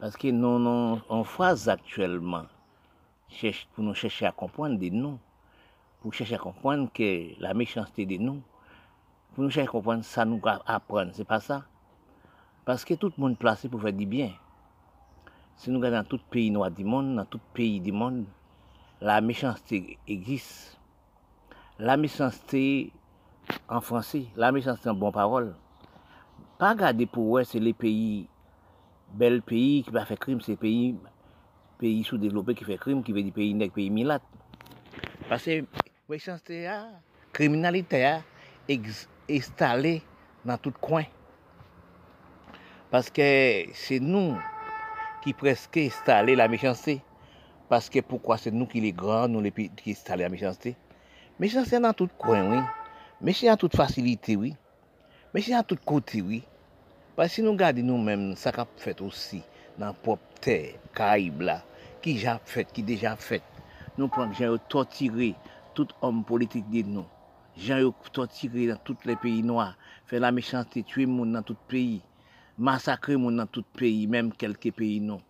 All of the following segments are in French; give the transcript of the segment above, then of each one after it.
Paske nou nou an faz aktuelman pou nou chèche a kompwenn de nou, pou chèche a kompwenn ke la mechansite de nou, pou nou chèche a kompwenn sa nou aprenn, se pa sa. Paske tout moun plase pou fè di byen. Se nou gade nan tout peyi nou a di moun, nan tout peyi di moun, la mechansite egis. La mechansite en fransi, la mechansite en bon parol. Pa gade pou wè se le peyi bel peyi ki pa fè krim, se peyi peyi sou devlopè ki fè krim, ki ve di peyi nek, peyi milat. Pase, wè chansè ya, kriminalite ya, estale nan tout kwen. Paske, se nou ki preske estale la mechansè. Paske, poukwa se nou ki le gran, nou ki estale la mechansè. Mechansè nan tout kwen, wè. Mechansè nan tout fasilite, wè. Mechansè nan tout kote, wè. Si nou gade nou men, sa kap fet osi nan pop ter, kaib la, ki jap fet, ki deja fet. Nou prank jan yo tortire tout om politik di nou. Jan yo tortire nan tout le peyi noa. Fe la mechante, tue moun nan tout peyi. Masakre moun nan tout peyi, menm kelke peyi nou.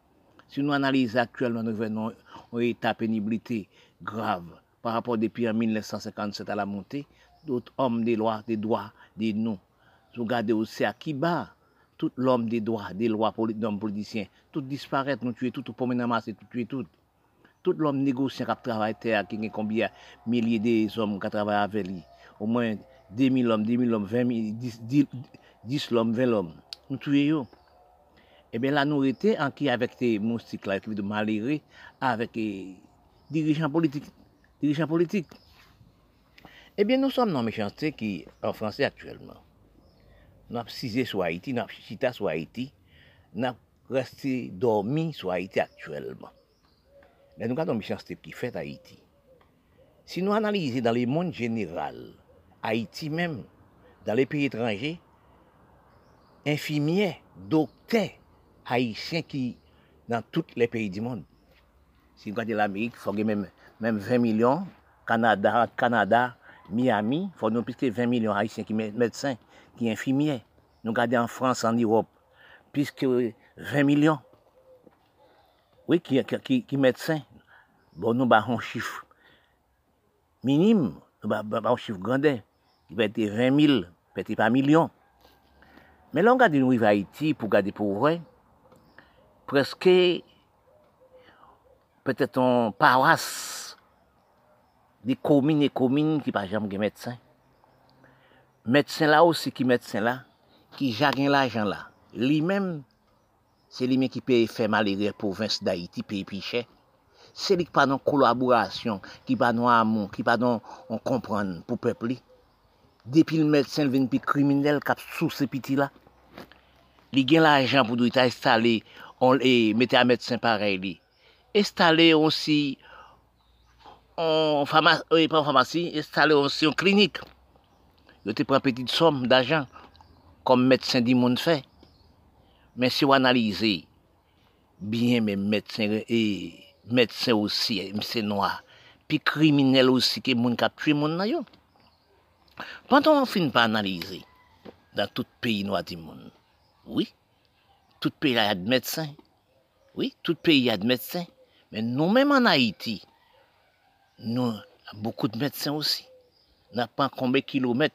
Si nou analize aktuelman nou ven nou, ou eta penibilite grave. Par rapport depi an 1957 a la monte, dout om de loa, de doa, de nou. Sou gade osi akiba. Tout l'homme des droits, des lois d'hommes politiciens, tout disparaît, nous tuer tout, tout pour masse, tout tuer tout. Tout l'homme négociant qui travaille terre, qui a combien milliers d'hommes qui travaillent avec lui. Au moins 2000 hommes, 2000 hommes, 20 000, 10, 10, 10 hommes, 20 hommes. Nous tuons. Eh bien là, nous étions en qui avec ces moustiques avec les dirigeants politiques. Dirigeants politiques. Eh bien, nous sommes dans méchanceté qui, en français actuellement. Nou ap size sou Haiti, nou ap chita sou Haiti, nou ap reste dormi sou Haiti aktuelman. Men nou gade nou mechansite ki fet Haiti. Si nou analize dan le moun general, Haiti men, dan le peyi etranje, infimiye, dokte, Haitien ki nan tout le peyi di moun. Si nou gade l'Amerik, fogue men 20 milyon, Kanada, Miami, fogue nou piske 20 milyon Haitien ki medsen, ki infimiye. Nou gade en Frans, en Europe, piske 20 milyon. Oui, ki medsen. Bon, nou ba yon chif minim, nou ba yon chif grandè. Ki pete 20 mil, pete pa milyon. Men la, nou gade nou vive Haiti, pou gade pou vre, preske, pete ton paras, di komine komine, ki pa jam gen medsen. Medsen la ou se ki medsen la, ki jagen la jan la. Li men, se li men ki pe fè malere povins da iti pe pichè. Se li ki pa nan kolaborasyon, ki pa nan amon, ki pa nan an kompran pou pepli. Depi l medsen ven pi kriminel kap sou se piti la. Li gen la jan pou do ita estale, on e mette a medsen parey li. Estale on si, on famasi, e pa famasi, estale on si an klinik. Yo te pren petit som d'ajan, kom medsen di moun fè. Men si yo analize, biyen men medsen, e medsen osi, mse noa, pi kriminel osi ke moun kap tri moun na yo. Pantan an fin pa analize, dan tout di moun, oui, tout peyi la yad medsen, oui, tout peyi yad medsen, men nou menman na iti, nou, beaucoup de medsen osi, nan pan konbe kilomet,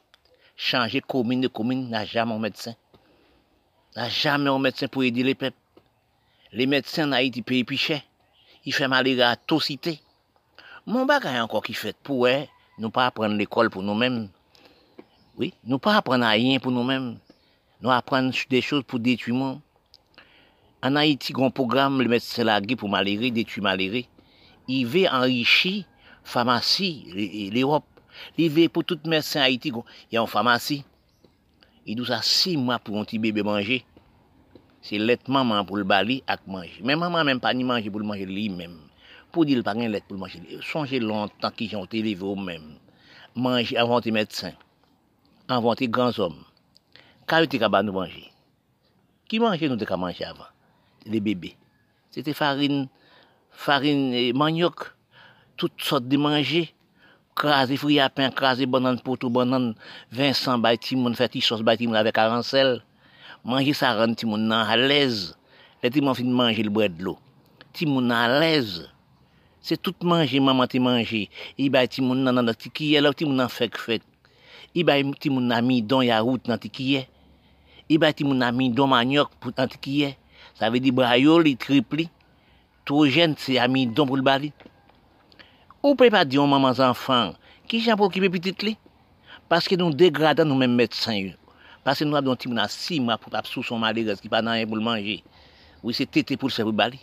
changer commune de commune, n'a jamais un médecin. N'a jamais un médecin pour aider les peuples. Les médecins en Haïti pays piché. Ils font mal à tout cité. Mon bagage encore qui fait pour eux, nous pas apprendre l'école pour nous-mêmes. Oui, nous pas apprendre à rien pour nous-mêmes. Nous apprendre des choses pour détruire monde. En Haïti, grand programme, le médecin lagué pour maléré, détruire maléré. Il veut enrichir pharmacie, l'Europe. Li ve pou tout mersen Haiti yon famasi. I dou sa si mwa pou yon ti bebe manje. Se let maman pou l bali ak manje. Men maman men pa ni manje pou l manje li men. Pou di l pa gen let pou l manje li. Sonje lontan ki jante li ve ou men. Manje avante medsen. Avante gran zom. Ka yo te ka ba nou manje. Ki manje nou te ka manje avan? Le bebe. Se te farine, farine manyok. Tout sot de manje. Krasi fri apen, krasi banan potou, banan vinsan bay ti moun, fè ti sos bay ti moun avek aransel, manji sa ran ti moun nan halez, le ti moun fin manje l bred lo. Ti moun nan lez. Se tout manje, maman ti manje. I bay ti moun nan nan ti kiye, la ti moun nan fek fek. I bay ti moun nan mi don ya rout nan ti kiye. I bay ti moun nan mi don manyok nan ti kiye. Sa ve di brayo li tripli. Tro jen se a mi don pou l bali. Ou pe pa di yon maman zanfan, ki jan pou kipe pitit li? Paske nou degrada nou men medsan yo. Paske nou ap don ti moun an si mwa pou pap sou son malerez ki pa nan yon pou l manje. Oui, se tete pou l se pou bali.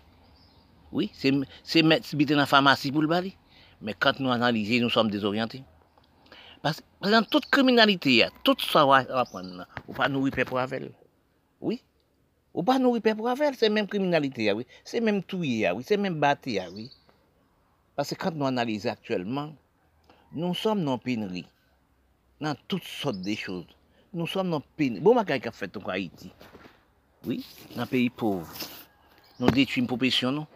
Oui, se met biten nan famasi pou l bali. Men kant nou analize, nou som dezorienté. Paske nan tout kriminalite ya, tout sa wapon nan, ou pa nou wipe pou avel. Oui, ou pa nou wipe pou avel, se men kriminalite ya, oui. Se men touye ya, oui. Se men bate ya, oui. Paske kant nou analize aktuelman, nou som nan penri. Nan tout sot de chouz. Nou som nan penri. Bon makay ka fet nou kwa Haiti. Oui, nan peyi pouv. Nou detuim pou pesyon nou.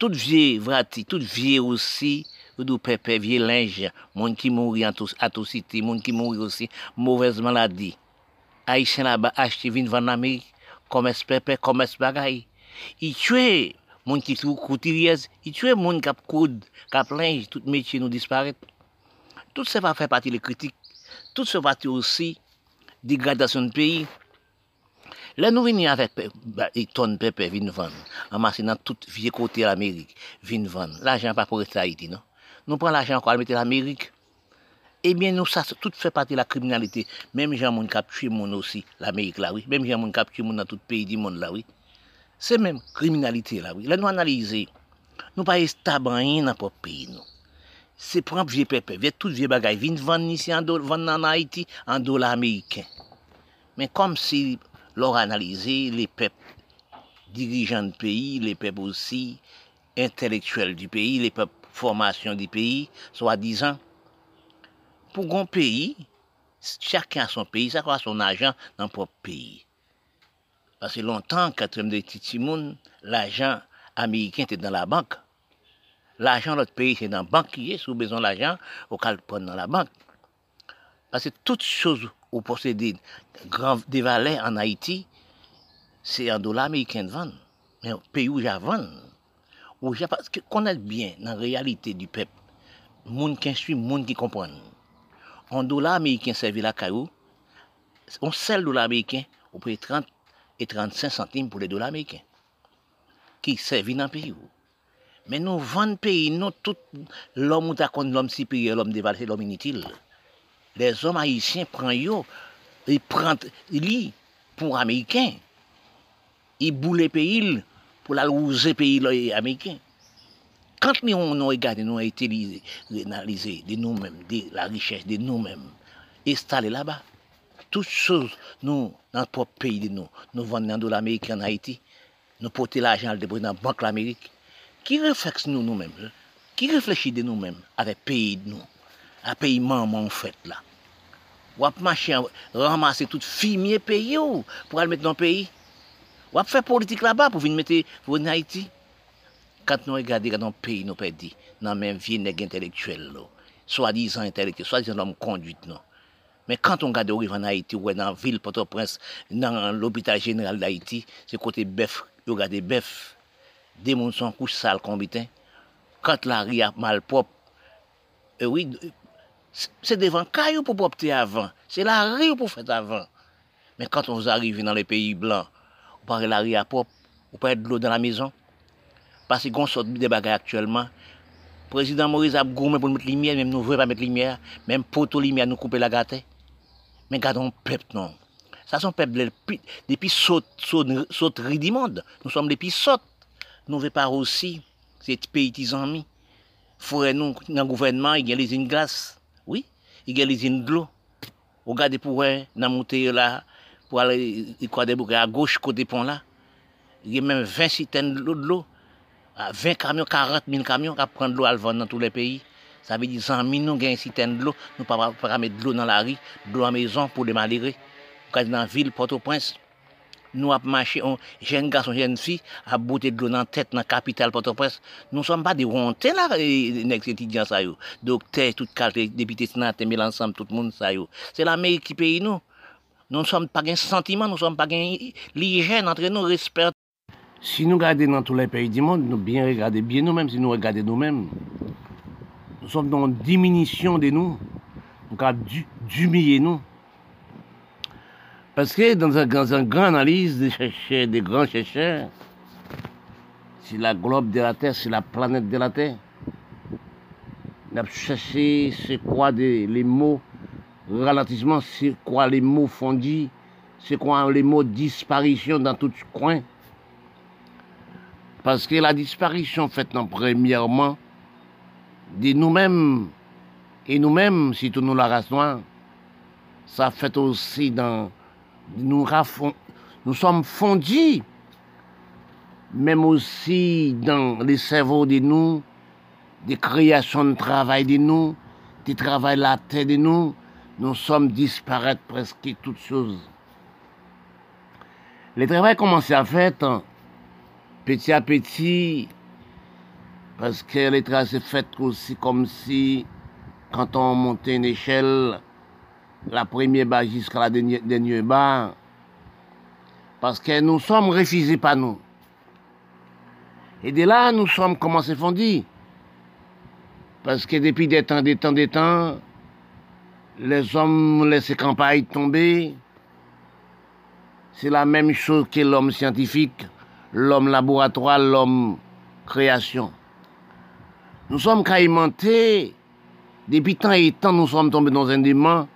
Tout vie vrati, tout vie osi, ou do pepe, vie linge, moun ki mouri atosite, moun ki mouri osi, mouvez maladi. Aisyen la ba achete vin van Amerik, komes pepe, komes bagay. I tue moun ki sou kouti riez, i tue moun kap koud, kap linj, tout metye nou disparet. Tout se va fè pati le kritik, tout se va te osi degradasyon peyi. Le nou vini avèk e ton pepe vin van, amase nan tout vie kote l'Amerik, vin van. L'ajan pa pou rete la iti, non? Nou pran l'ajan kwa almete l'Amerik, ebyen nou sa tout fè pati la kriminalite. Mèm jan moun kap tue moun osi l'Amerik la, oui. Mèm jan moun kap tue moun nan tout peyi di moun la, oui. Se mem kriminalite la. Le nou analize, nou pa estaban yon nan pop peyi, nou. Se pran vie pepe, vie tout vie bagay, vin van nisi an do, van nan Haiti, an do l'Ameriken. Men kom si... lor analize le pep dirijan de peyi, le pep osi intelektuel di peyi, le pep formasyon di peyi, so a dizan, pou gon peyi, chakyan son peyi, sa kwa son ajan nan pop peyi. Pase lontan, katrem de titimoun, l'ajan Ameriken te dan la bank, l'ajan lot peyi se dan bank kiye, sou bezon l'ajan, ou kalpon nan la bank. Pase tout chouz ou posede de valè an Haiti, se an do la Ameriken van, men peyi ou javan. Ou javan, konet bien nan realite di pep, moun ken sui, moun ki kompon. An do la Ameriken servi la kayou, on sel do la Ameriken, ou pre 30 et 35 centimes pour les dollars américains, qui servent dans le pays. Mais nous vendons pays, nous, tout l'homme ou contre l'homme supérieur, l'homme dévalisé, l'homme inutile. Les hommes haïtiens prennent yo, ils prennent li pour américains. Ils boulent pays pour la rouser pays américains. Quand nous, on regarde, nous avons été analysés de nous-mêmes, de la richesse de nous-mêmes, installés là-bas, Tout chose nou nan pop peyi di nou, nou vande nan do l'Amerik an Haiti, nou pote l'ajan al depose nan bank l'Amerik, ki refleks nou nou menm, ki refleksi de nou menm ave peyi di nou, a peyi manman fèt la. Wap mache, ramase tout fimiye peyi ou pou al met nan peyi. Wap fè politik la ba pou vin mette pou vin Haiti. Kant nou e gade gade nan peyi nou pedi, nan men vie neg intelektuel lo, swa dizan intelektuel, swa dizan lom konduit nou. Men kant kanton gade ou rivan Haiti, ou wè nan vil Port-au-Prince, nan l'Hobital General d'Haiti, se kote bef, yo gade bef, de moun son kouch sal konbiten, kant la ri ap mal pop, e wè, se devan kay pou popte avan, se la ri ou pou fèt avan. Men kant on zarive nan le peyi blan, ou pare la ri ap pop, ou pare d'lo dan la mezon, pase gon sot de bagay aktuelman, Prezident Moïse ap goumen pou nou met limiè, mèm nou vwe pa met limiè, mèm poto limiè nou koupe la gate. men gade an pep non. Sa son pep depi sot, sot, sot ridimond. Nou som depi sot. Nou ve par osi, se ti peyi ti zanmi. Fure nou nan gouvenman, y gen les in glas. Oui, y gen les in glou. Ou gade pou wè nan moutè yo la, pou alè y kwa debouke a goch kote pon la. Y gen men 20 siten lò d'lò. 20 kamyon, 40 min kamyon, ka pren d'lò lo alvan nan tout le peyi. Sa ve di zan min nou gen siten dlo, nou pa pa rame dlo nan la ri, dlo an mezon pou de malire. Ou kazi nan vil, Port-au-Prince, nou ap mache, jen gason, jen fi, ap bote dlo nan tet nan kapital Port-au-Prince. Nou som pa de ronte la, nek se ti diyan sa yo. Dokte, tout kalte, depite senate, mel ansam, tout moun sa yo. Se la me ki peyi nou. Nou som pa gen sentiman, nou som pa gen lijen entre nou, respert. Si nou gade nan tout le peyi di moun, nou bien regade bien nou menm, si nou regade nou menm. Nous sommes dans une diminution de nous, nous avons d'humilier nous. Parce que dans, un, une grande analyse des chercheurs, des grands chercheurs, c'est la globe de la Terre, c'est la planète de la Terre. On a cherché c'est quoi les mots ralentissement, c'est quoi les mots fondus, c'est quoi les mots disparition dans tout coin. Parce que la disparition faite en premièrement de nous-mêmes, et nous-mêmes, si nous la race noire, ça fait aussi dans... Nous, nous sommes fondus, même aussi dans les cerveaux de nous, des créations de travail de nous, des travail la terre de nous, nous sommes disparaître presque toutes choses. Le travail commence à faire petit à petit, parce que les travail s'est fait aussi comme si, quand on montait une échelle, la première bas jusqu'à la dernière, dernière bas, parce que nous sommes refusés par nous. Et de là, nous sommes commencés fondus. Parce que depuis des temps, des temps, des temps, les hommes laissent campagnes tomber. C'est la même chose que l'homme scientifique, l'homme laboratoire, l'homme création. Nou som ka imante, depi tan et tan nou som tombe nan zendeman,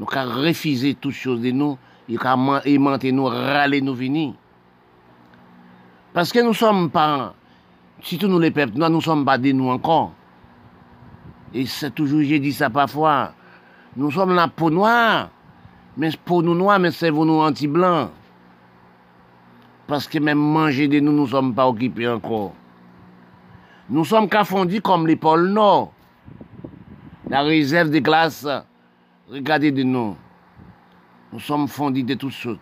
nou ka refize tout chose de nou, yo ka imante nou, rale nou vini. Paske nou som pa, sitou nou le pep, nou, nou som pa de nou ankon. E se toujou jè di sa pafwa, nou som la pou noa, men pou nou noa, men se voun nou anti-blan. Paske men manje de nou, nou som pa okipi ankon. Nous sommes fondus comme les pôles Nord. La réserve de glace, regardez de nous. Nous sommes fondus de toutes choses.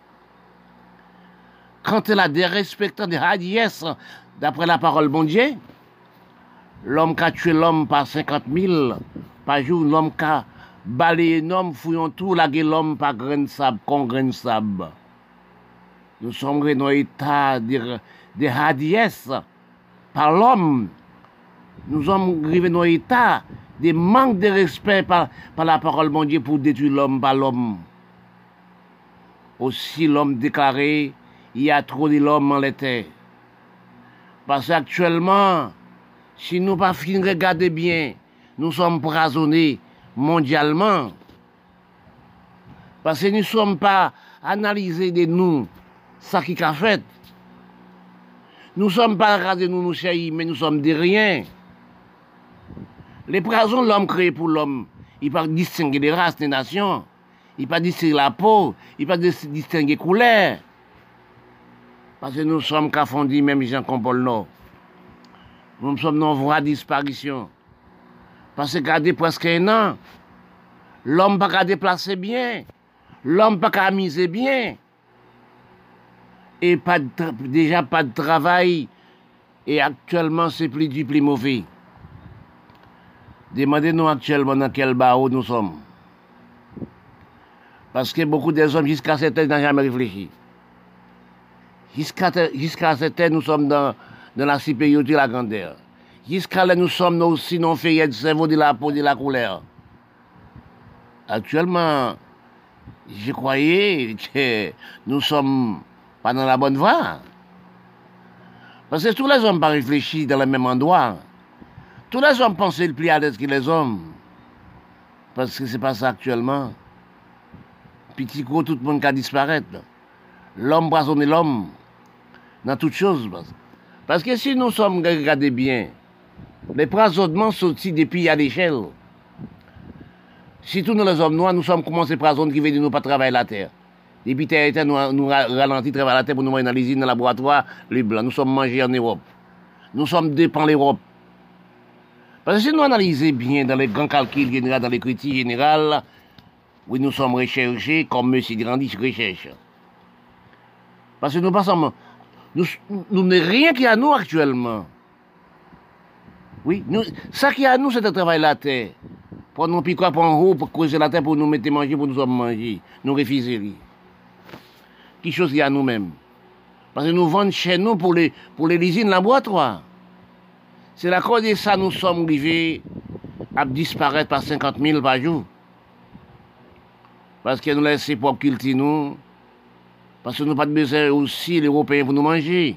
Quand elle a des respectants des hadies, d'après la parole bon Dieu, l'homme qui a tué l'homme par 50 000 par jour, l'homme qui a balayé l'homme, fouillons tout, lagué l'homme par grain de sable, con sable. Nous sommes dans l'état de, de par l'homme. Nous sommes arrivés dans l'état de manque de respect par, la parole de Dieu pour détruire l'homme par l'homme. Aussi l'homme déclaré, il y a trop de l'homme en l'été. Parce qu'actuellement, si nous pas fin regarder bien, nous sommes poisonnés mondialement. Parce que nous ne sommes pas analysés de nous, ça qui a fait. Nous ne sommes pas regardés nous, nous chéris, mais nous sommes des riens. Les poisons, l'homme créé pour l'homme. Il pas distinguer des races, des nations. Il pas distinguer la peau. Il pas distinguer les couleurs. Parce que nous sommes qu'à même Jean-Compol Nord. Nous sommes en voie de disparition. Parce que gardé presque un an, l'homme pas qu'à déplacer bien, l'homme pas qu'à amuser bien, et pas déjà pas de travail, et actuellement c'est plus du plus mauvais. Demandez-nous actuellement dans quel barreau nous sommes. Parce que beaucoup des hommes jusqu'à cette heure n'ont jamais réfléchi. Jusqu'à cette heure, nous sommes dans la supériorité de la grandeur. Jusqu'à là, nous sommes aussi non faits de cerveau de la peau, de la couleur. Actuellement, je croyais que nous sommes pas dans la bonne voie. Parce que tous les hommes pas réfléchi dans le même endroit. Tous les hommes pensent le plus à l'aise que les hommes. Parce que c'est pas ça actuellement. Petit gros, tout le monde qui disparaître. L'homme poisonne l'homme. Dans toutes choses. Parce que si nous sommes regardés bien, les poisonnements sortis depuis à l'échelle. Si tous nous les hommes noirs, nous sommes commencés par zone qui veut nous pas travailler la terre. Depuis terre nous, nous ralenti travailler la terre pour nous manger dans l'usine, dans le laboratoire. Nous sommes mangés en Europe. Nous sommes dépendants de l'Europe. Parce que si nous analysons bien dans les grands calculs généraux, dans les critiques générales, oui, nous sommes recherchés comme M. Grandis recherche. Parce que nous passons nous, nous n'avons rien qui à nous actuellement. Oui, nous, ça qui est à nous, c'est de travailler la terre. Pour nous piquer en haut, pour creuser la terre, pour nous mettre manger, pour nous manger. Nous refuser. Quelque chose qui est à nous-mêmes. Parce que nous vendons chez nous pour les, pour les laboratoires. Se la kode sa nou som rive ap disparet pa 50.000 pa jou. Paske nou lese pop kilti nou. Paske nou pat beze osi l'Europeyen pou nou manje.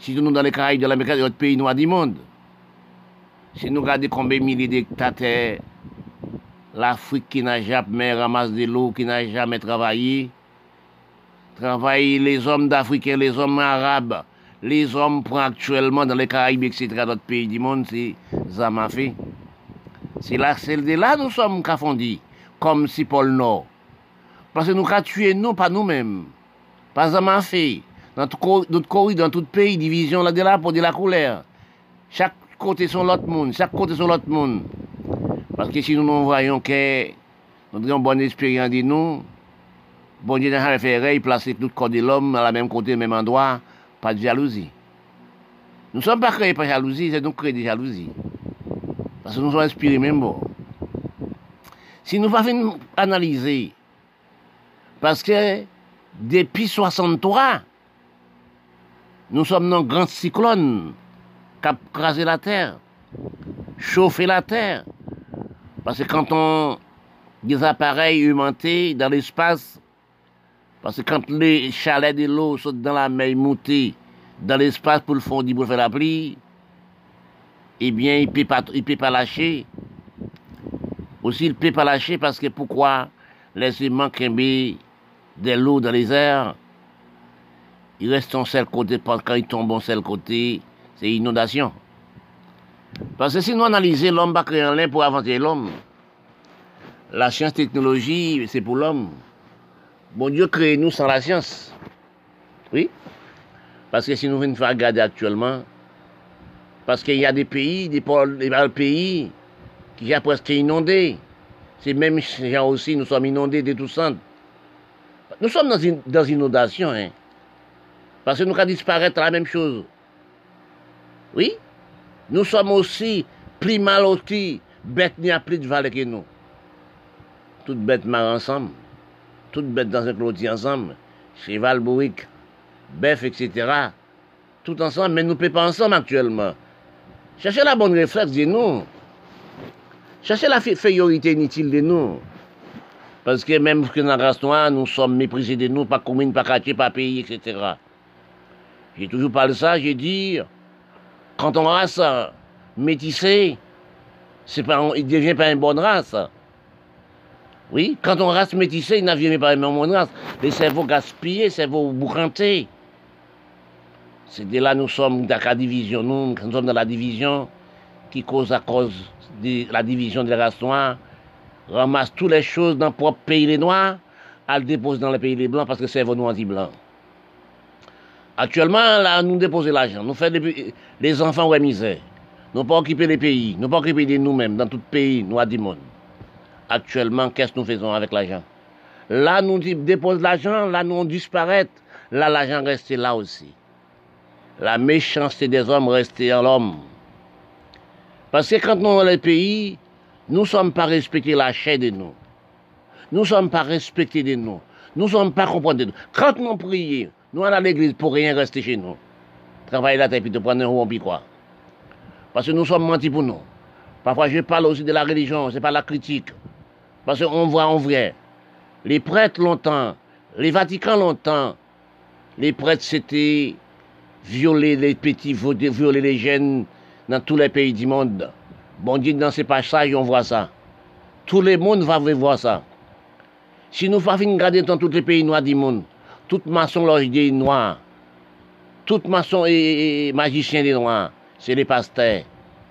Si nou dan le Karaib, dan l'Amerika, yon peyi nou a di monde. Si nou gade konbe mili dektate, l'Afrique ki nan japme ramase de l'eau, ki nan jame travaye, travaye les om d'Afrique, les om arabe, les hommes prennent actuellement dans les Caraïbes, etc., d'autres pays du monde, c'est Zamafé. C'est là, c'est de là nous sommes cafondis, comme si Paul Nord. Parce que nous avons tué nous, pas nous-mêmes. Pas Zamafé. Dans tout, notre corps, dans tout pays, division là de là pour de la couleur. Chaque côté sont l'autre monde, chaque côté sont l'autre monde. Parce que si nous nous voyons que nous avons une bonne expérience de nous, bon Dieu n'a fait il place tout le corps de l'homme à la même côté, au même endroit, pas de jalousie. Nous ne sommes pas créés par jalousie, c'est nous créés de jalousie. Parce que nous sommes inspirés même bon. Si nous pas analyser, parce que depuis 63, nous sommes dans un grand cyclone qui a crasé la terre, chauffé la terre. Parce que quand on des appareils humantés dans l'espace, parce que quand les chalets de l'eau sont dans la mer montée dans l'espace pour le fond pour faire la pluie, eh bien, il ne peut, pas, peut pas lâcher. Aussi, il ne peut pas lâcher parce que pourquoi laisser manquer de l'eau dans les airs, il reste en seul côté, quand il tombe en seul côté, c'est inondation. Parce que si nous analysons l'homme va créer un lien pour inventer l'homme, la science technologie, c'est pour l'homme. Bon Dieu crée nous sans la science. Oui. Parce que si nous venons faire regarder actuellement, parce qu'il y a des pays, des, pays qui sont presque inondés. C'est même gens aussi, nous sommes inondés de tout ça. Nous sommes dans une, dans inondation, hein. Parce que nous allons disparaître la même chose. Oui? Nous sommes aussi plus mal aussi, bêtes n'y plus de valeur que nous. Toutes bêtes marrent ensemble, toutes bêtes dans un clôture ensemble, cheval, bourrique, bœuf, etc. Tout ensemble, mais nous ne pas ensemble actuellement. Cherchez la bonne réflexe de nous. Cherchez la fériorité inutile de nous. Parce que même que dans la race noire, nous sommes méprisés de nous, pas commune, pas quartier, pas pays, etc. J'ai toujours parlé ça, j'ai dit, quand on race métissée, c'est pas, il ne devient pas une bonne race. Oui, quand on race métissée, il ne devient pas une bonne race. Les cerveaux gaspillés, cerveaux bourrantés. C'est de là nous sommes dans la division. Nous, nous sommes dans la division qui cause à cause de la division des races noires, ramasse toutes les choses dans le propre pays les noirs, elle dépose dans le pays les blancs parce que c'est nous anti-blancs. Actuellement, là, nous déposons l'argent, nous faisons les enfants ouais misère. Nous pas occuper les pays, nous pas occuper nous-mêmes, dans tout pays noirs du monde. Actuellement, qu'est-ce que nous faisons avec l'argent? Là, nous déposons l'argent, là, nous on disparaît, là, l'argent reste là aussi la méchanceté des hommes restée en l'homme. Parce que quand nous dans les pays, nous ne sommes pas respectés la chair de nous. Nous ne sommes pas respectés de nous. Nous ne sommes pas compris de nous. Quand nous prions, nous allons à l'église pour rien rester chez nous. Travailler la tête et te prendre un rond quoi. Parce que nous sommes mentis pour nous. Parfois, je parle aussi de la religion, c'est pas la critique. Parce qu'on voit en vrai. Les prêtres longtemps, les Vaticans longtemps, les prêtres c'était violer les petits, violer les jeunes dans tous les pays du monde. Bon Dieu, dans ces passages, on voit ça. Tout le monde va voir ça. Si nous faisons regarder dans tous les pays noirs du monde, toute maçon des noirs, toute maçon et, magicien des noirs, c'est les pasteurs.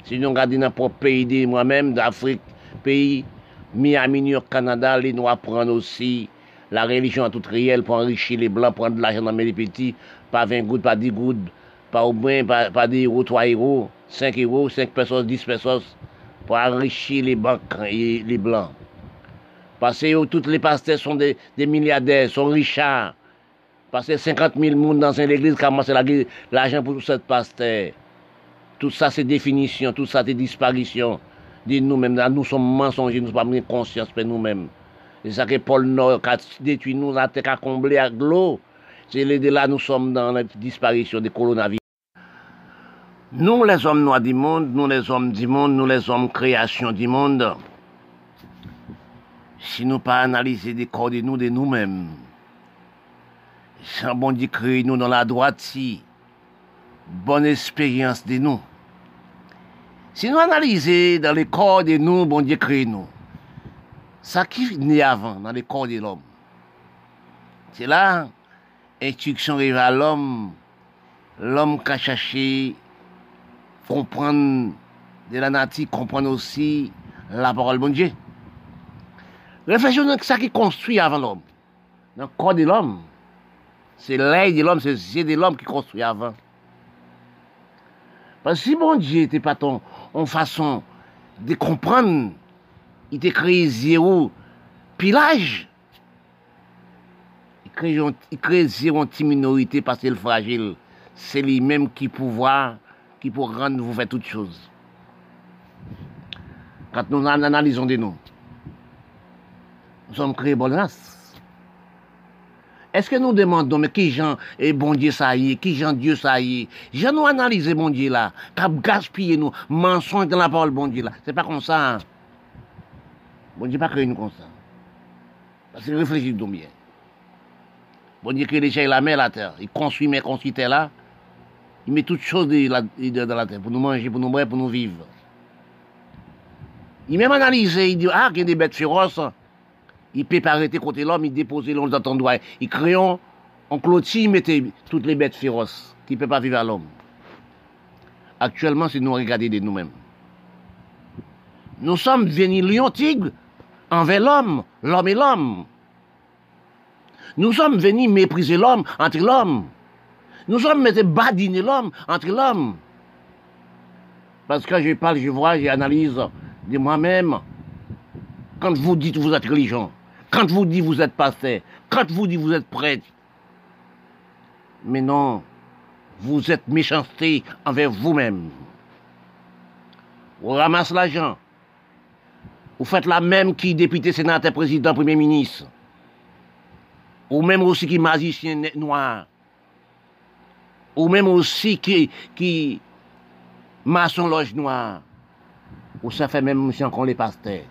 Si nous regardons dans notre pays de moi-même, d'Afrique, pays, Miami, New York, Canada, les noirs prennent aussi la religion à toute réelle pour enrichir les blancs, prendre de l'argent dans les petits, pas 20 gouttes, pas 10 gouttes, pas au moins, pas, pas 10 euros, 3 euros, 5 euros, 5 pesos, 10 pesos, pour enrichir les banques et les blancs. Parce que tous les pasteurs sont des, milliardaires, sont richards. Parce que 50 000 personnes dans une église commencent l'argent pour cette pasteur. Tout ça, c'est définition, tout ça, c'est disparition. de nous-mêmes. Nous sommes mensongers, nous ne sommes pas conscience de nous-mêmes. C'est ça que Paul Nord a détruit nous, la terre a comblé à l'eau. C'est là nous sommes dans la disparition du coronavirus. Nous, les hommes noirs du monde, nous, les hommes du monde, nous, les hommes création du monde, si nous pas analyser des corps de nous, de nous-mêmes, sans bon Dieu créer nous dans la droite, si, bonne expérience de nous. Si nous analysons dans les corps de nous, bon Dieu créé nous, ça qui naît avant dans les corps de l'homme, c'est là, instruction arrive à l'homme, l'homme qui a cherché comprendre de la nature, comprendre aussi la parole de bon Dieu. Réfléchissons à ça qui construit avant l'homme. Dans le corps de l'homme, c'est l'œil de l'homme, c'est le de l'homme qui construit avant. Parce que si bon Dieu n'était pas ton, en façon de comprendre, il t'a créé zéro pilage. Il crée, il zéro petite minorité parce qu'il est fragile. C'est lui-même qui pouvoir, qui pour rendre vous faire toutes choses. Quand nous analysons de nous, nous sommes créés bonne race. Est-ce que nous demandons, mais qui Jean est bon Dieu ça y est, qui Jean Dieu ça y est Je nous analyser bon Dieu là, cap gaspiller nous, mensonge dans la parole bon Dieu là. C'est pas comme ça. Hein. Bon Dieu pas créé nous comme ça. Parce que réfléchis donc bien. Bon Dieu crée les et la mer, la terre. Il construit, mais construit terre là. Il met toutes choses dans la terre pour nous manger, pour nous boire, pour nous vivre. Il même analysé, il dit, ah, il y a des bêtes féroces. Il peut pas arrêter côté l'homme, il dépose l'homme dans ton doigt. Il crée en clôture, il mettait toutes les bêtes féroces qui ne peuvent pas vivre à l'homme. Actuellement, c'est nous regarder de nous-mêmes. Nous sommes venus lions tigres envers l'homme, l'homme et l'homme. Nous sommes venus mépriser l'homme entre l'homme. Nous sommes venus badiner l'homme entre l'homme. Parce que je parle, je vois, j'analyse de moi-même. Quand vous dites vous êtes religion, quand vous dites vous êtes pasteur, quand vous dites vous êtes prêtre, mais non, vous êtes méchanceté envers vous-même. Vous ramassez l'argent. Vous faites la même qui député, sénateur, président, premier ministre. Ou même aussi qui magicien noir. Ou même aussi qui, qui maçon loge noir. Ou ça fait même si on les pasteurs.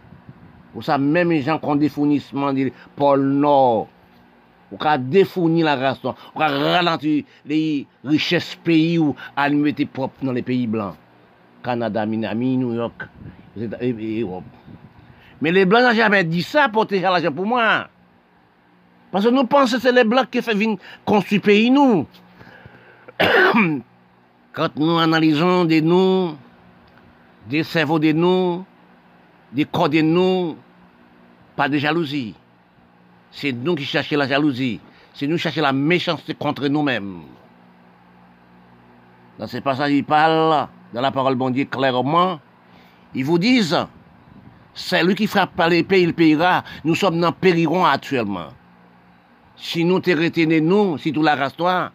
Ou ça même les gens qui ont des fournissements de pôle Nord. Ou qui ont défourni la race, ou qui ont ralenti les richesses pays ou mettre propre dans les pays blancs. Canada, Miami, New York, et Europe. Mais les blancs n'ont jamais dit ça pour protéger l'argent pour moi. Parce que nous pensons que c'est les blancs qui font construire le pays, nous. Quand nous analysons des nous, des cerveaux de nous, des corps de nous, pas de jalousie. C'est nous qui cherchons la jalousie. C'est nous qui cherchons la méchanceté contre nous-mêmes. Dans ce passage, il parle, dans la parole bon Dieu clairement, ils vous disent, c'est lui qui frappe par l'épée, il payera. Nous sommes dans périrons actuellement. Si nous te retenons, nous, si tout la race toi,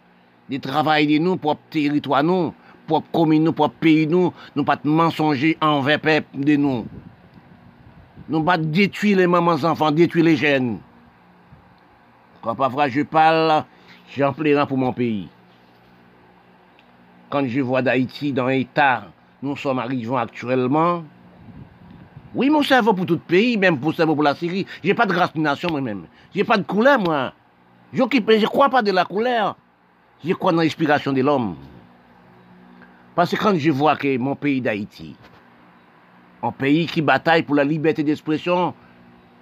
des travail de nous, pour territoire nous, pour commune nous, pour pays nous, nous pas mensonger envers peuple de nous. Nous pas détruire les mamans enfants, détruire les jeunes. Quand parfois je parle, j'en pleure pour mon pays. Quand je vois d'Haïti dans l'état, nous sommes arrivés actuellement. Oui, mon cerveau pour tout pays, même pour cerveau pour la Syrie. J'ai pas de nation moi-même. J'ai pas de couleur, moi. Je ne crois pas de la couleur. Je crois dans l'inspiration de l'homme. Parce que quand je vois que mon pays d'Haïti, un pays qui bataille pour la liberté d'expression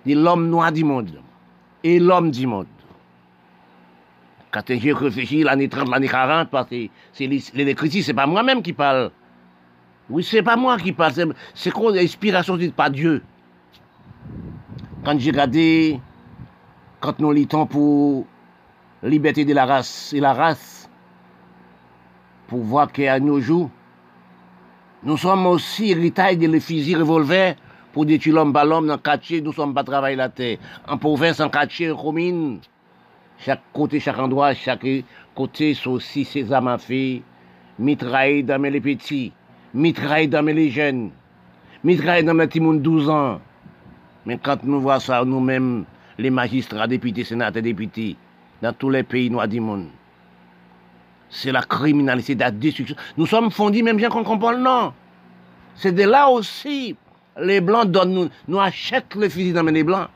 de l'homme noir du monde et l'homme du monde. Quand j'ai réfléchi l'année 30, l'année 40, parce que c'est l'électricité, c'est pas moi-même qui parle. Oui, c'est pas moi qui parle, c'est quoi l'inspiration de pas Dieu? Quand j'ai regardé, quand nous lisons pour liberté de la race et la race, pour voir qu'à nos jours, nous sommes aussi héritage de fusils revolver pour détruire l'homme par l'homme dans le quartier, nous sommes pas travailler la terre. En province, en quartier, en commune, chaque côté, chaque endroit, chaque côté, aussi ses âmes à faire, mitraille dans les petits, mitraille dans les jeunes, mitraille dans les petits 12 ans. Mais quand nous voyons ça, nous-mêmes, les magistrats, députés, sénateurs, députés, dans tous les pays noirs du monde. C'est la criminalité, la destruction. Nous sommes fondis, même bien qu'on comprend le nom. C'est de là aussi, les Blancs donnent nous, nous achètent les fusils dans les Blancs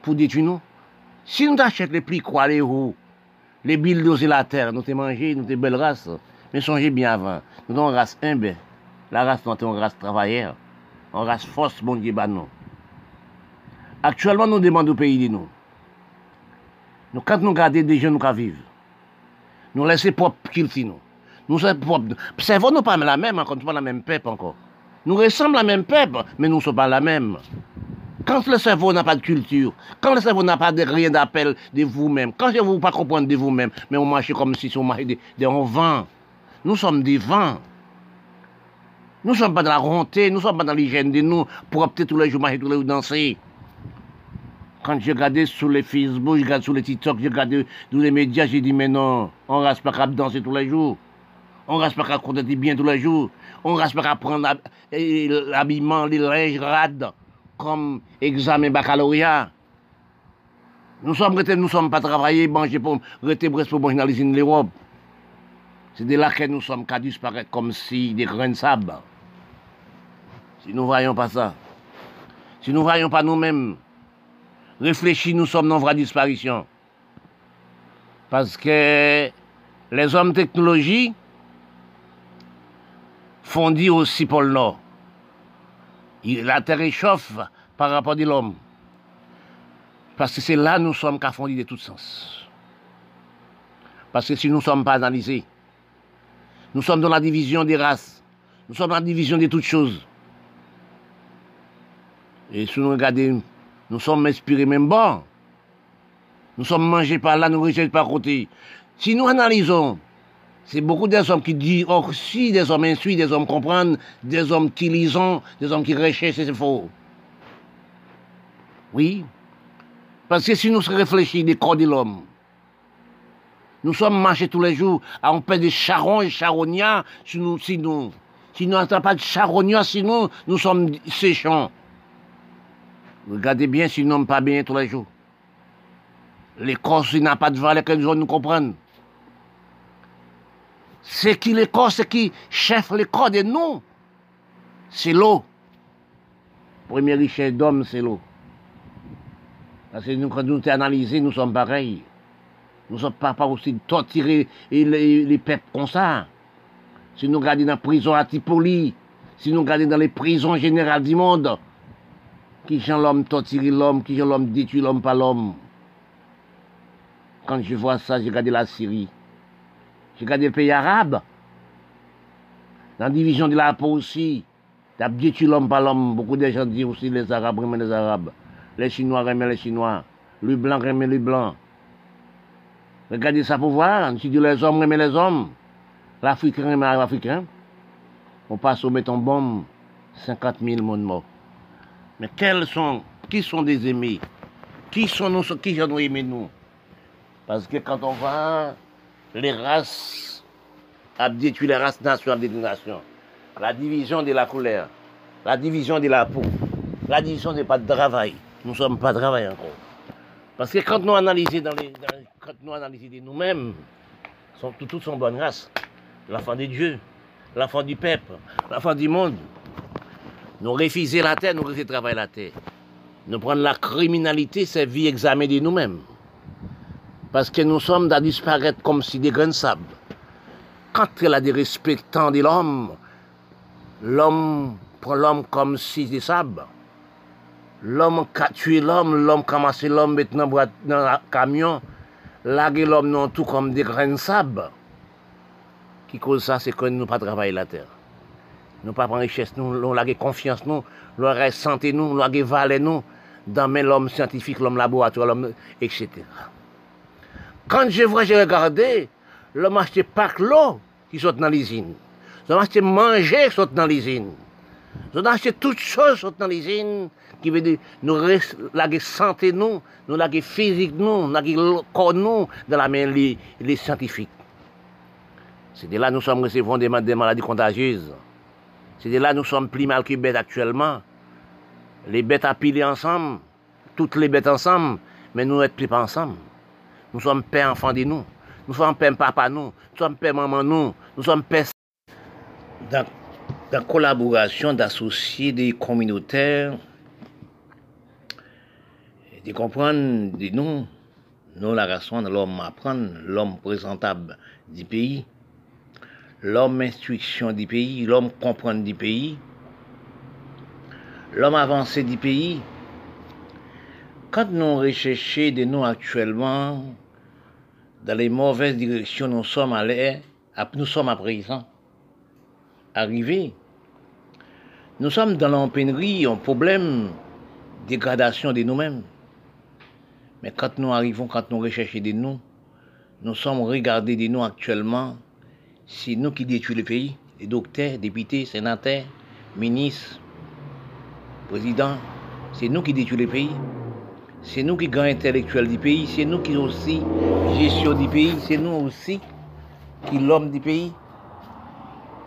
pour détruire nous. Si nous achètons les plis quoi, les roues, les et la terre, nous t'es mangé, nous t'es belle race. Mais songez bien avant. Nous sommes une race humble. La race, nous une race travailleur. Une race force, bon Dieu, bah non. Actuellement, nous demandons au pays de nous. nous quand nous regardons des jeunes qui vivent, nous laissons propre qu'ils nous. Nous sommes propres. Cerveau, nous pas la même, encore, nous pas la même peuple encore. Nous ressemblons à la même peuple, mais nous ne sommes pas la même. Quand le cerveau n'a pas de culture, quand le cerveau n'a pas de rien d'appel de vous-même, quand je ne vous pas comprendre de vous-même, mais on marche comme si on marchait de, de vent. Nous sommes des vents. Nous ne sommes pas dans la ronté, nous ne sommes pas dans l'hygiène de nous pour opter tous les jours, marcher tous les jours, danser. Quand je regardais sur les Facebook, je regardais sur les TikTok, je regardais sur les médias, j'ai dit, mais non, on ne reste pas qu'à danser tous les jours. On ne reste pas qu'à compter bien tous les jours. On ne reste pas qu'à prendre l'habillement, les linges rades, comme examen baccalauréat. Nous sommes nous sommes pas travaillés, manger pour, rester presque pour manger dans de l'Europe. C'est de là que nous sommes qu'à comme si des grains de sable. Si nous ne voyons pas ça, si nous ne voyons pas nous-mêmes, réfléchis, nous sommes dans vraie disparition. Parce que les hommes technologie font dire aussi pour le Nord. La terre échauffe par rapport à l'homme. Parce que c'est là nous sommes qu'à de tout sens. Parce que si nous ne sommes pas analysés, nous sommes dans la division des races, nous sommes dans la division de toutes choses. Et si nous regardons nous sommes inspirés même bon. Nous sommes mangés par nous rejetons par côté. Si nous analysons, c'est beaucoup des hommes qui disent, oh, si des hommes insuit, des hommes comprennent, des hommes qui lisent, des hommes qui recherchent, c'est faux. Oui. Parce que si nous réfléchissons des corps de l'homme, nous sommes marchés tous les jours à un peu de charron et charognards, si nous, si nous, si pas de charognards, sinon nous sommes séchants. Regardez bien si nous n'aiment pas bien tous les jours. L'Écosse n'a pas de valeur que nous nous comprendre. C'est qui l'Écosse qui chef l'école de nous C'est l'eau. Première richesse d'homme, c'est l'eau. Parce que nous, quand nous analysons, nous sommes pareils. Nous ne sommes pas, pas aussi torturés et les, les peuples comme ça. Si nous regardons dans la prison à Tipoli, si nous regardons dans les prisons générales du monde, qui sont l'homme torturer l'homme, qui sont l'homme détruire l'homme par l'homme. Quand je vois ça, j'ai regardé la Syrie. J'ai regardé le pays arabe. Dans la division de la peau aussi. T'as détruit l'homme par l'homme? Beaucoup de gens disent aussi les Arabes remettent les Arabes. Les Chinois remettent les Chinois. Les Blancs remettent les Blancs. Regardez ça pour voir. Si les hommes remettent les hommes. L'Africain remet l'Africain. On passe au béton bombe. 50 000 monde morts. Mais quels sont, qui sont des aimés Qui sont nous, qui aimé nous Parce que quand on va, les races, détruire les races nation des nations. La division de la couleur, la division de la peau, la division des pas de travail. Nous ne sommes pas de travail encore. Parce que quand nous analysons dans les, quand nous analysons nous-mêmes, toutes sont bonnes races. L'enfant de Dieu, l'enfant du peuple, l'enfant du monde. Nou refize la tè, nou refize travay la tè. Nou pren la kriminalite, se vi examen di nou mèm. Paske nou som da disparèt kom si de gren sab. Kantre la de respectan di l'om, l'om pren l'om kom si de sab. L'om ka tue l'om, l'om kamase l'om bet nan, nan kamyon, lage l'om nan tou kom de gren sab. Ki kouz sa se kon nou pa travay la tè. Nous pas prendre richesse, nous, nous avons confiance, nous, nous avons santé, nous, nous avons valeur, nous, dans l'homme scientifique, l'homme laboratoire, etc. Quand je vois, j'ai regardé, l'homme acheté pas l'eau qui sort dans l'usine. L'homme acheté manger qui sort dans l'usine. L'homme acheté toutes choses qui sortent dans l'usine, qui veut dire, nous la santé, nous, nous la physique, nous, nous corps, nous, dans la main, les, les scientifiques. C'est de là que nous sommes recevant des maladies contagieuses. C'est là nous sommes plus mal que bêtes actuellement. Les bêtes à piler ensemble, toutes les bêtes ensemble, mais nous n'êtes plus pas ensemble. nous sommes pères enfants de nous. Nous sommes pères papa nous. Nous sommes pères maman nous. Nous sommes pères... Dans, la collaboration d'associés des communautaires, de comprendre de nous, nous la raison de l'homme apprendre, l'homme présentable du pays, l'homme instruction du pays, l'homme comprendre du pays, l'homme avancé du pays. Quand nous recherchons de nous actuellement dans les mauvaises directions, nous sommes allés, nous sommes à présent arrivés. Nous sommes dans l'empénerie, un problème, dégradation de nous-mêmes. Mais quand nous arrivons, quand nous recherchons de nous, nous sommes regardés de nous actuellement, c'est nous qui détruisons le pays, les docteurs, députés, sénateurs, ministres, présidents, c'est nous qui détruisons le pays. C'est nous qui gagnons intellectuels du pays, c'est nous qui aussi gestion du pays, c'est nous aussi qui l'homme du pays.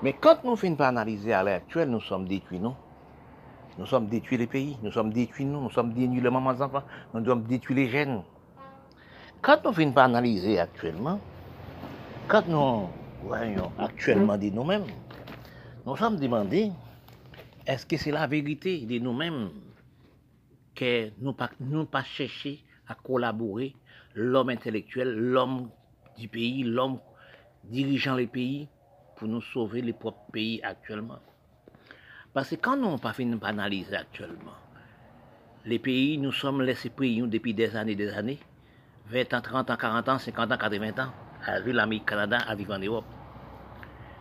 Mais quand nous finissons par analyser à l'heure actuelle, nous sommes détruits, non? Nous sommes détruits les pays, nous sommes détruits, nous, nous sommes détruits les mamans enfants, nous sommes détruits les jeunes. Quand nous finissons par analyser actuellement, quand nous voyons actuellement de nous-mêmes, nous sommes demandés, est-ce que c'est la vérité de nous-mêmes que nous pas, nous pas chercher à collaborer l'homme intellectuel, l'homme du pays, l'homme dirigeant les pays, pour nous sauver les propres pays actuellement? Parce que quand nous n'avons pas fini d'analyser actuellement, les pays, nous sommes laissés prier depuis des années des années, 20 ans, 30 ans, 40 ans, 50 ans, 80 ans, à vivre l'Amérique, Canada, à vivre en Europe.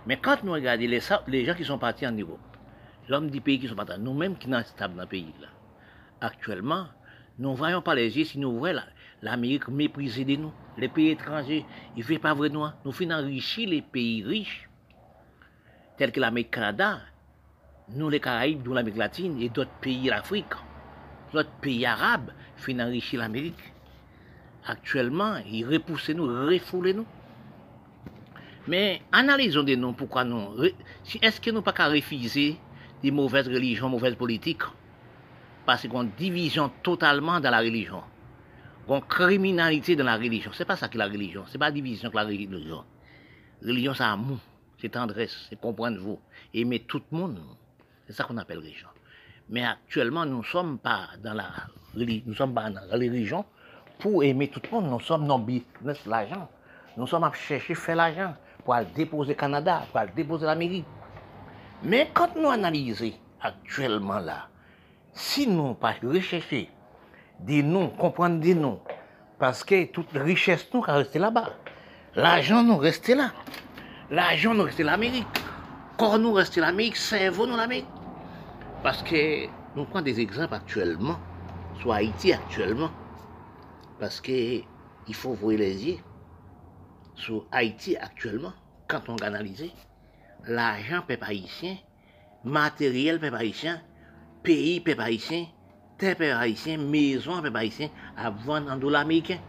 Mais quand nous regardons les, gens qui sont partis en Europe, l'homme du pays qui sont partis, nous-mêmes qui sommes stables dans le pays, là, actuellement, nous ne voyons pas les yeux si nous voyons l'Amérique mépriser de nous. Les pays étrangers, ils ne font pas vrai nous. Nous finissons enrichir les pays riches tels que l'Amérique Canada, nous les Caraïbes, nous l'Amérique latine et d'autres pays d'Afrique, d'autres pays arabes, finissent enrichir l'Amérique. Actuellement, ils repoussent nous, refoulent nous. Mais analysons des noms, pourquoi nous. Est-ce que nous pas qu'à refuser des mauvaises religions, mauvaises politiques? Parce qu'on division totalement dans la religion. On criminalité dans la religion. C'est pas ça que la religion. C'est pas division que la religion. Religion, c'est amour c'est tendresse, c'est comprendre vous, aimer tout le monde. C'est ça qu'on appelle religion. Mais actuellement, nous ne sommes pas dans la nous sommes pas dans la religion pour aimer tout le monde. Nous sommes dans business l'argent? Nous sommes à chercher faire l'argent pour aller déposer Canada, pour déposer l'Amérique. Mais quand nous analysons actuellement là, si nous pas rechercher des noms, comprendre des noms, parce que toute richesse nous reste là-bas, l'argent nous reste là. L'argent nous reste l'Amérique. Corps nous reste l'Amérique, cerveau nous l'Amérique. Parce que nous prenons des exemples actuellement, soit Haïti actuellement. Parce que il faut voir les yeux sur Haïti actuellement, quand on analyse l'argent peuple haïtien, matériel peuple haïtien, pays peuple haïtien, terre peuple haïtien, maison peuple haïtien, à vendre en dollars américains.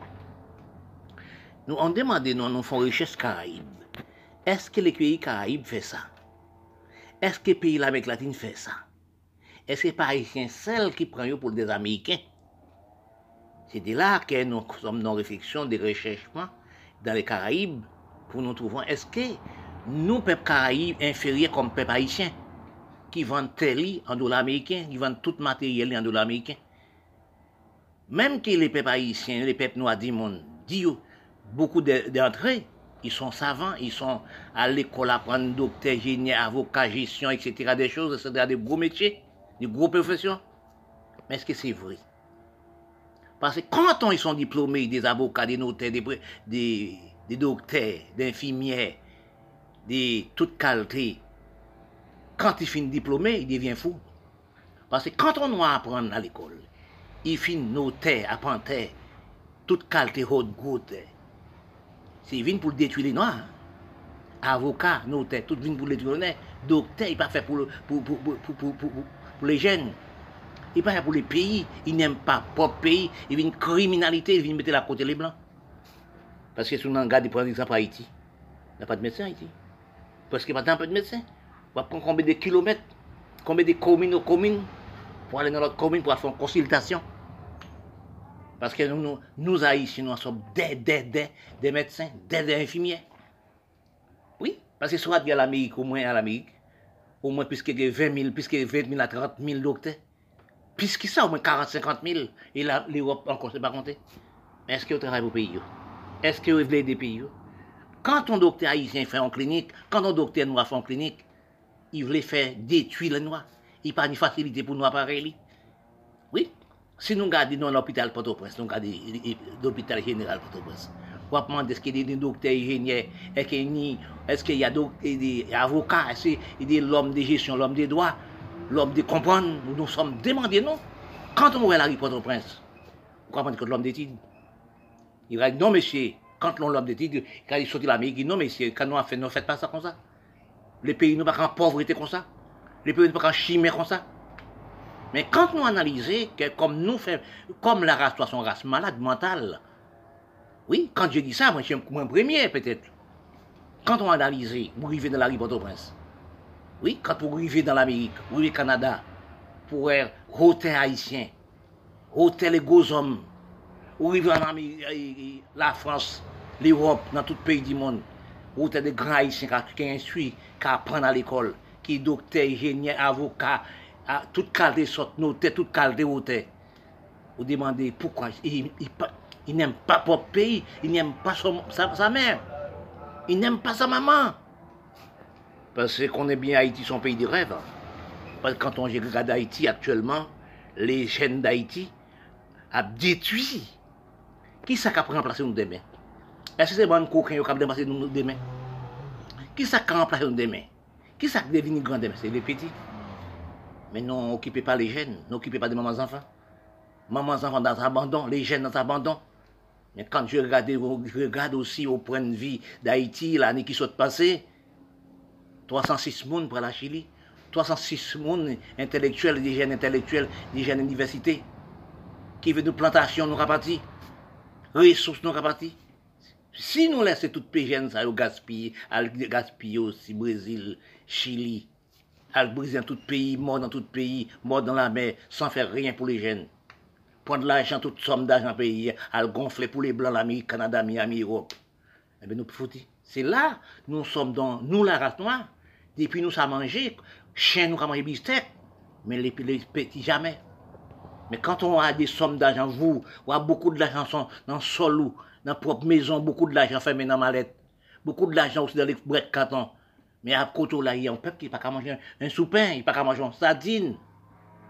Nous on demande, nous, nous faisons richesse caraïbe. Est-ce que les pays Caraïbes font ça? Est-ce que les pays de l'Amérique latine font ça? Est-ce que les Parisiens seuls qui prennent pour des Américains? C'est de là que nous sommes dans réflexion, des recherchements dans les Caraïbes pour nous trouver est-ce que nous, peuple Caraïbes, inférieurs comme peuple haïtien, qui vendent télé en dollars américains, qui vendent tout matériel en dollars américains, même que les peuples haïtiens, les peuples noirs du monde, disent beaucoup d'entrées, ils sont savants, ils sont à l'école apprendre docteur, génie, avocat, gestion, etc. Des choses, c'est des gros métiers, des gros professions. Mais est-ce que c'est vrai? Parce que quand ils sont diplômés, des avocats, des notaires, des, des, docteurs, des infirmières, de toute qualité, quand ils finissent diplômés, ils deviennent fous. Parce que quand on doit apprendre à l'école, ils finissent notaire, apprenti, toute qualité haute goutte, c'est venu pour détruire les Noirs. Avocat, notaire, tout venu pour détruire les Noirs. Docteur, il n'est pas fait pour, pour, pour, pour, les jeunes. Il fait pour les pays. Il n'aime pas propre pays. Il vient une criminalité, il vient mettre la côté les Blancs. Parce que si on regarde, par exemple, Haïti, il n'y a pas de médecin Haïti. Parce qu'il n'y a pas de médecin. On va prendre combien de kilomètres, combien de communes aux communes pour aller dans l'autre commune pour faire une consultation. Parce que nous, nous, nous Haïtiens, nous sommes des, des, des, des médecins, des, des infirmiers. Oui, parce que soit il y a l'Amérique, au moins à l'Amérique, au moins puisque il y a 20 000, puisque 20 000 à 30 000 docteurs, puisque ça, au moins 40 50 000, et l'Europe encore, c'est pas compté. Est-ce que vous travaillez pour pays Est-ce que vous voulez des pays Quand un docteur haïtien fait en clinique, quand un docteur noir fait en clinique, il voulait faire détruire les noirs. Il pas de facilité pour nous pareil. Oui. Si nous regardons l'hôpital Port-au-Prince, nous regardons l'hôpital général Port-au-Prince, on va demander est-ce qu'il y a des docteurs ingénieurs, est-ce qu'il y a des avocats, est-ce qu'il y a l'homme de gestion, l'homme des droits, l'homme de comprendre, nous sommes demandés, non? Quand on voit la rue Port-au-Prince, vous comprenez que l'homme d'études, il va dire non, monsieur, quand l'homme d'études, quand il sort de l'Amérique, il dit non, monsieur, quand nous avons fait, ne faites pas ça comme ça. Les pays ne pas en pauvreté comme ça. Les pays ne pas en chimère comme ça. Mais quand nous analysons que comme nous fait, comme la race, soit son race malade, mentale, oui, quand je dis ça, moi je suis un premier peut-être. Quand on analyse, vous arrivez dans la rue Port-au-Prince, oui, quand vous arrivez dans l'Amérique, arrivez au Canada, pour être hôtel haïtien, hôtel les gros hommes, vous arrivez en Amérique, la France, l'Europe, dans tout pays du monde, êtes des grands haïtiens qui instruisent, qui apprennent à l'école, qui ingénieurs, avocats, à toute qualité sorte noté, toute qualité hôtel. Vous demandez pourquoi? Il, il, n'aime pas son pays, il n'aime pas sa, mère, il n'aime pas sa maman. Parce qu'on est bien Haïti, son pays de rêve. Parce que quand on regarde Haïti actuellement, les chaînes d'Haïti a détruit. Qui ça qui a remplacé nous demain? Est-ce que c'est bon coquin qui a remplacé nous demain? Qui ça qui a remplacé nous demain? Qui ça qui devenu grand demain? C'est les petits. Mais non, n'occupez pas les jeunes, n'occupez pas des mamans enfants. Mamans enfants dans l'abandon, les jeunes dans l'abandon. Mais quand je regarde, je regarde aussi au point de vue d'Haïti, l'année qui s'est passée, 306 personnes pour la Chili, 306 personnes intellectuels, des jeunes intellectuels, des jeunes universités, qui veulent de plantations nous rapatis, ressources nous rapatis. Si nous laissons toutes les jeunes ça, gaspiller, gaspiller aussi Brésil, Chili, elle brise dans tout pays, mort dans tout pays, mort dans la mer, sans faire rien pour les jeunes. Prendre l'argent, toute somme d'argent pays, elle gonfler pour les Blancs, l'Amérique, Canada, Miami, Europe. Eh bien, nous. C'est là, nous sommes dans, nous, la race noire. Depuis nous, ça mangé, chien, nous, avons mangé bistec, mais les, petits, jamais. Mais quand on a des sommes d'argent, vous, on a beaucoup de l'argent dans le sol, dans la propre maison, beaucoup de l'argent fait dans la mallette, beaucoup de l'argent aussi dans les brettes carton. Mais à côté là, il y a un peuple qui n'a pas qu'à manger un soupin, il n'a pas qu'à manger une sardine.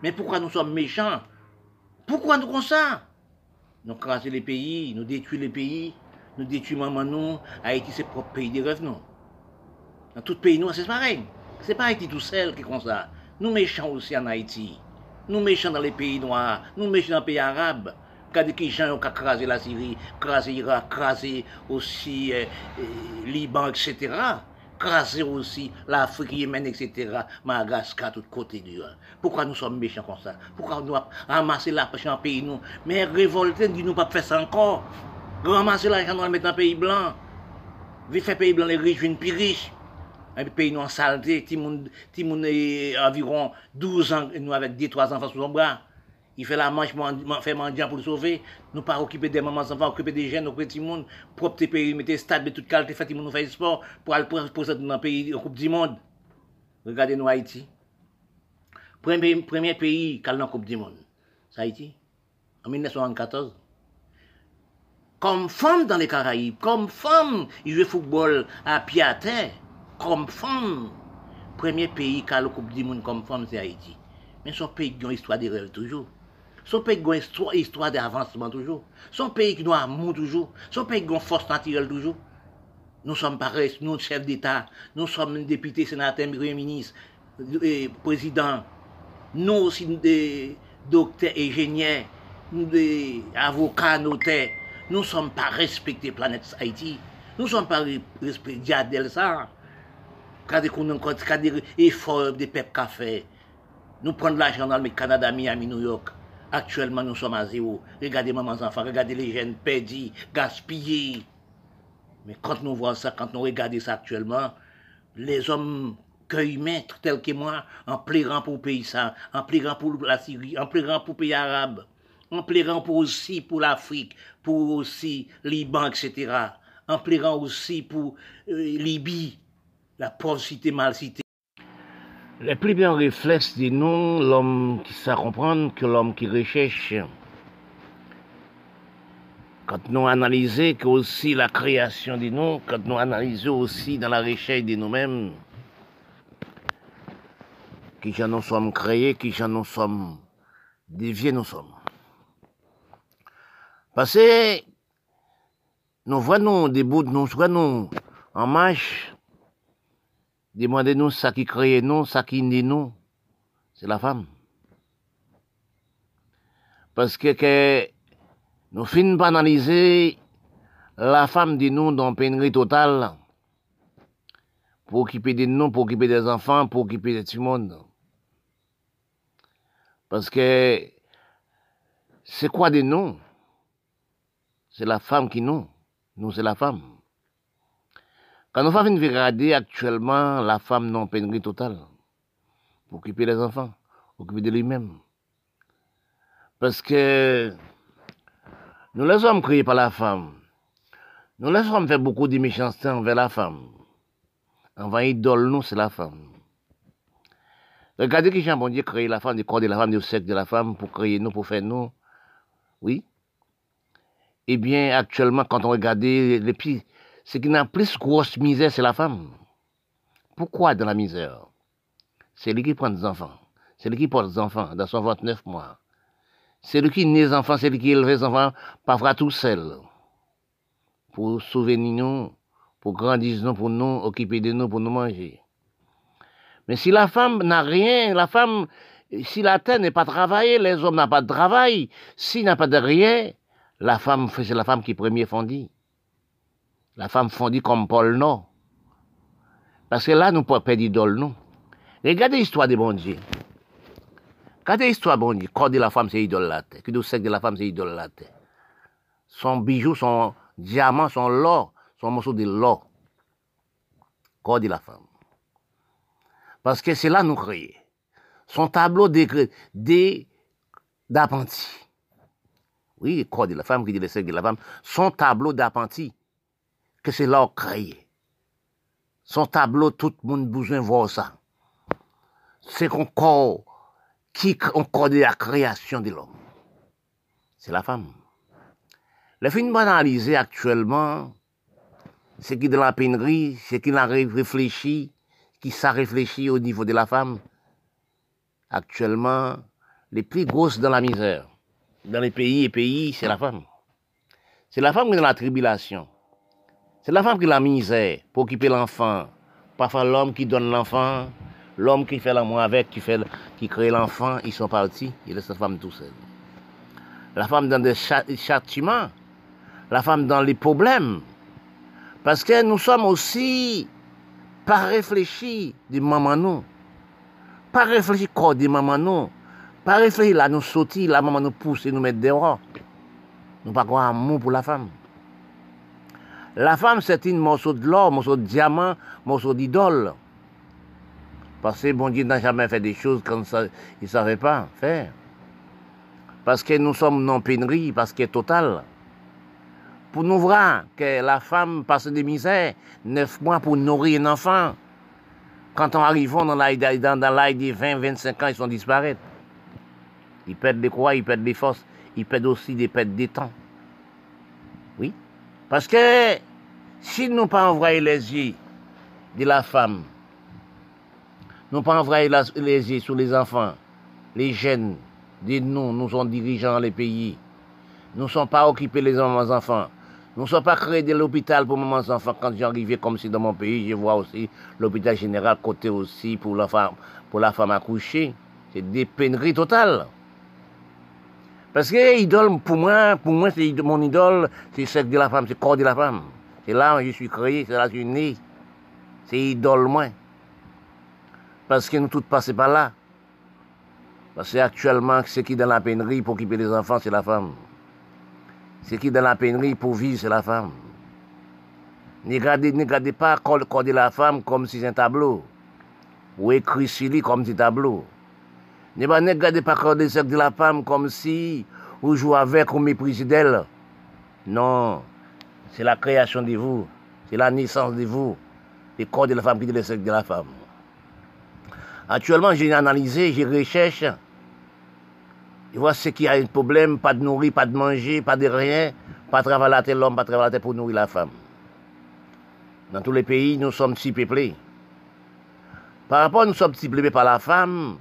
Mais pourquoi nous sommes méchants? Pourquoi nous comme ça? Nous crasons les pays, nous détruisons les pays, nous détruisons maman nous. Haïti, c'est propre pays de rêve, non Tout pays, nous, c'est pareil. C'est pas Haïti tout seul qui est comme ça. Nous méchants aussi en Haïti. Nous méchants dans les pays noirs. Nous méchants dans les pays arabes. Regardez qui gens ont crasé la Syrie, crasé l'Irak, crasé aussi euh, euh, Liban, etc craser aussi l'Afrique, Yémen, etc., Madagascar, tout côté du Pourquoi nous sommes méchants comme ça? Pourquoi nous ramasser l'argent le pays nous? Mais révolter, dit nous pas faire ça encore. Ramasser l'argent dans le mettre le pays blanc. Vite faire pays blanc les riches, une plus riche. Un pays nous en saleté, tout le monde environ 12 ans, nous avec 2-3 enfants sous son bras il fait la manche, fait mendiant pour le sauver. Nous pas occuper des mamans enfants, occuper des jeunes, occuper du monde, propre pays, mettre stade, toute qualité, fait nous faire sport pour aller pour dans le pays, Coupe du Monde. Regardez nous Haïti. Premier, premier pays qui a la Coupe du Monde, c'est Haïti, en 1974. Comme femme dans les Caraïbes, comme femme, il joue football à pied à terre, comme femme. Premier pays qui a la Coupe du Monde comme femme, c'est Haïti. Mais son pays qui a une histoire de rêve toujours. Son pays qui a une histoire d'avancement toujours. Son pays qui a amour toujours. Son pays qui a une force naturelle toujours. Nous sommes pareils, nous, chefs d'État, nous sommes députés, sénateurs, premiers ministres, présidents. Nous aussi, des docteurs, ingénieurs, des avocats, notaires. Nous ne sommes pas respectés, planète Haïti. Nous sommes pas respectés, Diadel, ça. Quand des efforts des peuples qu'a fait. Nous prenons l'argent dans le Canada, Miami, New York. Actuellement, nous sommes à zéro. Regardez maman enfants, regardez les jeunes perdus, gaspillés. Mais quand nous voyons ça, quand nous regardons ça actuellement, les hommes cueillent tels que moi, en pleurant pour pays ça, en pleurant pour la Syrie, en pleurant pour le pays arabe, en plairant aussi pour l'Afrique, pour aussi Liban, etc. En plairant aussi pour euh, Libye, la pauvre cité mal citée. Les plus bien réflexes de nous, l'homme qui sait comprendre que l'homme qui recherche. Quand nous analysons que aussi la création de nous, quand nous analysons aussi dans la recherche de nous-mêmes, qui j'en nous sommes créés, qui j'en nous sommes déviés nous sommes. Parce que nous voyons des bouts, nous voyons en marche, demandez-nous ça qui crée nous, ça qui naît nous, c'est la femme. Parce que, nous finissons par analyser la femme de nous dans pénurie totale pour occuper de nous, pour occuper des enfants, pour occuper de tout le monde. Parce que c'est quoi de nous C'est la femme qui nous. Nous, c'est la femme. Quand nous faisons regarder actuellement la femme non pénurie totale pour occuper les enfants, occuper de lui-même. Parce que nous les hommes créés par la femme. Nous les hommes fait beaucoup de méchanceté envers la femme. Envers idole, nous, c'est la femme. Regardez qui Jean bon Dieu créé la femme, du corps de la femme, du sexe de la femme, pour créer nous, pour faire nous. Oui. Eh bien, actuellement, quand on regarde les pieds, ce qui n'a plus grosse misère, c'est la femme. Pourquoi dans la misère? C'est lui qui prend des enfants. C'est lui qui porte des enfants dans son 29 mois. C'est lui qui naît des enfants, c'est lui qui élève les enfants, parfois tout seul. Pour sauver nous, pour grandir nous, pour nous occuper de nous, pour nous manger. Mais si la femme n'a rien, la femme, si la terre n'est pas travaillée, les hommes n'ont pas de travail, s'il n'a pas de rien, la femme, c'est la femme qui premier fondit. La femme fondit comme Paul non. Parce que là, nous pas perdre d'idole, nous. Regardez l'histoire des bon Dieu. Regardez l'histoire bon Dieu. Corps de la femme, c'est idolâtre. Que sexe de la femme, c'est idolâtre. Son bijou, son diamant, son l'or, son morceau de l'or. Corps de la femme. Parce que c'est là nous créer. Son tableau d'appentis. Oui, corps de la femme qui dit le sexe de la femme. Son tableau d'appentis. Que c'est là créé. Son tableau, tout le monde besoin voir ça. C'est corps qui corps de la création de l'homme. C'est la femme. Le film banalisé actuellement, c'est qui de la pénurie, c'est qui n'a réfléchi, qui s'est réfléchi au niveau de la femme. Actuellement, les plus grosses dans la misère, dans les pays et pays, c'est la femme. C'est la femme qui est dans la tribulation. C'est la femme qui la misère pour occuper l'enfant. Parfois l'homme qui donne l'enfant, l'homme qui fait l'amour avec, qui, fait, qui crée l'enfant, ils sont partis, il laisse la femme tout seul. La femme dans des châtiments, la femme dans les problèmes. Parce que nous sommes aussi pas réfléchir de maman nous. Pas réfléchir corps de maman nous. Pas réfléchir là nous sortir, la maman nous pousse et nous mettre dehors. Nous pas avoir amour pour la femme. La femme, c'est une morceau de l'or, morceau de diamant, morceau d'idole. Parce que bon Dieu n'a jamais fait des choses comme ça, ne savait pas faire. Parce que nous sommes non pénurie, parce est total pour nous voir que la femme passe des misères, neuf mois pour nourrir un enfant. Quand on arrive dans l'âge de 20, 25 ans, ils sont disparus. Ils perdent des croix, ils perdent des forces, ils perdent aussi des pertes des temps. Oui. Parce que si nous pas envoyer les yeux de la femme, nous pas envoyer les yeux sur les enfants, les jeunes, nous, nous sommes dirigeants les pays. Nous ne sommes pas occupés les enfants. Nous ne sommes pas créés de l'hôpital pour mes enfants. Quand j'arrivais comme si dans mon pays, je vois aussi l'hôpital général côté aussi pour la femme, pour la femme accouchée. C'est des pénuries totales. Parce que idole, pour moi, pour moi, c'est mon idole, c'est sexe de la femme, c'est le corps de la femme. C'est là où je suis créé, c'est là où je suis né. C'est idole, moi. Parce que nous tous passons par là. Parce que actuellement, ce qui est dans la pénurie pour occuper les enfants, c'est la femme. Ce qui est dans la pénurie pour vivre, c'est la femme. Ne regardez, pas le corps de la femme comme si c'est un tableau. Ou écrit sur lui comme si un tableau. Ne regardez pas le corps de la femme comme si ou jouer avec, ou mépriser d'elle. Non, c'est la création de vous, c'est la naissance de vous, le corps de la femme qui est le sexe de la femme. Actuellement, j'ai analysé, j'ai recherche. Je vois ce qui a un problème, pas de nourrir, pas de manger, pas de rien, pas de travailler la tête l'homme, pas de travailler la tête pour nourrir la femme. Dans tous les pays, nous sommes si peuplés. Par rapport nous sommes si peuplés par la femme,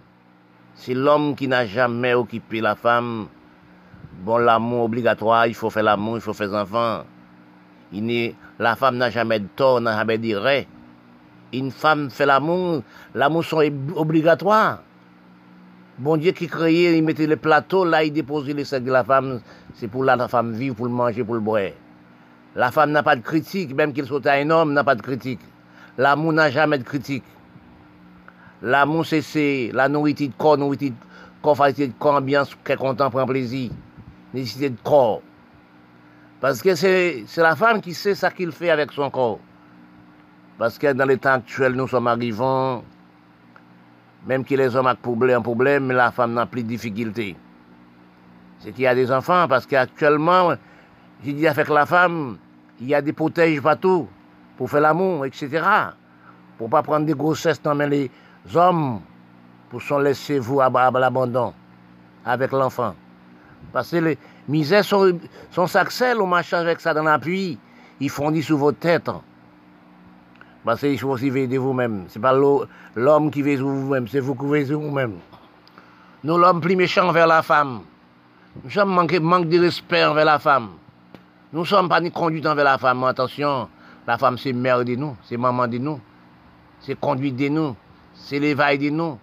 c'est l'homme qui n'a jamais occupé la femme. Bon, l'amour obligatoire, il faut faire l'amour, il faut faire des enfants. La femme n'a jamais de tort, n'a jamais de ré. Une femme fait l'amour, l'amour est obligatoire. Bon Dieu qui créait, il mettait le plateau, là il déposait les sexe de la femme, c'est pour la femme vivre, pour le manger, pour le boire. La femme n'a pas de critique, même qu'il soit un homme, n'a pas de critique. L'amour n'a jamais de critique. L'amour, c'est la nourriture de corps, nourriture de corps, de corps, ambiance, est content, prend plaisir. Nécessité de corps. Parce que c'est la femme qui sait ce qu'il fait avec son corps. Parce que dans les temps actuels, nous sommes arrivants, même que les hommes ont problème, problème, la femme n'a plus de difficultés. C'est qu'il y a des enfants, parce qu'actuellement, j'ai dit avec la femme, il y a des protèges partout pour faire l'amour, etc. Pour pas prendre des grossesses dans les hommes, pour s'en laisser vous à, l'abandon avec l'enfant. Parce que les misères sont, sont au machin avec ça dans l'appui. Ils fondent sous votre tête. Parce qu'il faut aussi veiller de vous-même. Ce n'est pas l'homme qui veille sur vous-même, c'est vous qui veillez vous-même. Nous, l'homme plus méchant vers la femme. Nous sommes manqués manque de respect envers la femme. Nous ne sommes pas ni conduits envers la femme. Attention, la femme, c'est mère de nous, c'est maman de nous, c'est conduite de nous, c'est l'éveil de nous.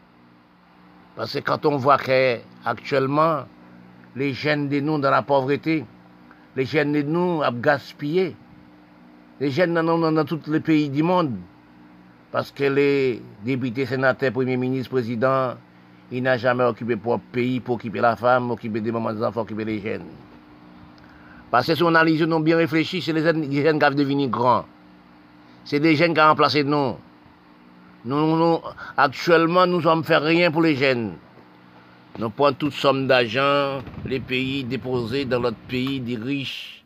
Parce que quand on voit qu'actuellement, les jeunes de nous dans la pauvreté, les jeunes de nous ont gaspillé, les jeunes dans, dans tous les pays du monde, parce que les députés, sénateurs, premiers ministres, présidents, ils n'ont jamais occupé pour pays, pour occuper la femme, occuper des mamans, des enfants, occuper les jeunes. Parce que si on analyse, nous bien réfléchi, c'est les jeunes, qui ont devenu grands. C'est des jeunes qui ont remplacé nous. Nous, actuellement, nous ne fait rien pour les jeunes. Nous prenons toute somme d'argent, les pays déposés dans notre pays, des riches,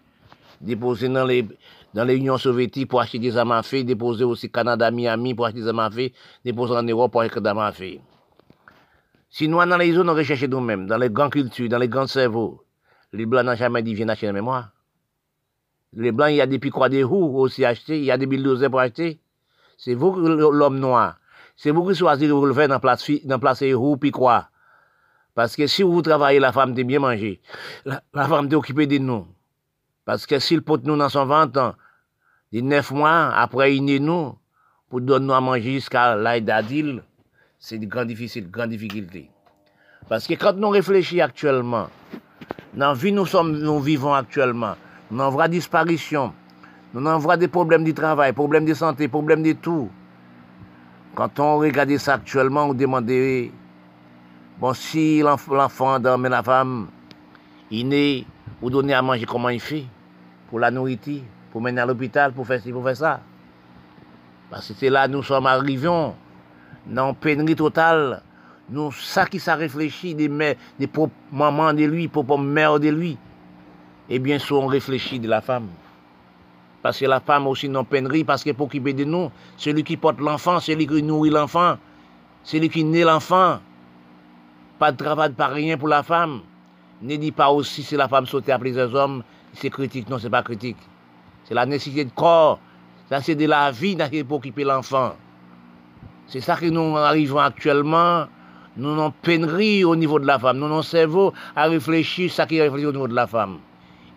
déposés dans les dans l'Union soviétique pour acheter des armes déposer aussi Canada, Miami pour acheter des armes déposer en Europe pour acheter des armes à. Si nous analysons nos recherches nous-mêmes, dans les grandes cultures, dans les grands cerveaux, les Blancs n'ont jamais dit viens acheter la mémoire. Les Blancs, il y a des picots des roues aussi acheter, il y a des bulldozers pour acheter. C'est vous, l'homme noir. C'est vous qui choisissez le faire dans place, dans place roues picots. Parce que si vous travaillez, la femme t'est bien mangée. La, femme t'est occupée de nous. Parce que s'il porte nous dans son ventre, des neuf mois, après il naît nous, pour donner nous à manger jusqu'à l'âge d'adil, c'est une grande grande difficulté. Parce que quand nous réfléchissons actuellement, dans la vie nous sommes, nous vivons actuellement, nous avons disparition, nous avons des problèmes de travail, problèmes de santé, problèmes de tout. Quand on regarde ça actuellement, on demande, bon, si l'enfant dorme la femme, il naît, vous donner à manger, comment il fait Pour la nourriture, pour mener à l'hôpital, pour faire ci, pour faire ça. Parce que c'est là nous sommes arrivés, dans pénurie totale. Nous, ça qui s'est réfléchi des mères, des propres mamans de lui, propres mères de lui. Eh bien, sûr, on réfléchit de la femme. Parce que la femme aussi non pénurie, parce qu'elle peut occuper de nous. Celui qui porte l'enfant, celui qui nourrit l'enfant, celui qui naît l'enfant. Pas de travail, pas rien pour la femme. Ne dit pas aussi si la femme saute à plusieurs hommes, c'est critique. Non, c'est pas critique. C'est la nécessité de corps. Ça, c'est de la vie pour occuper l'enfant. C'est ça que nous arrivons actuellement nous avons pénurie au niveau de la femme. Nous avons cerveau à réfléchir ce qui réfléchit au niveau de la femme.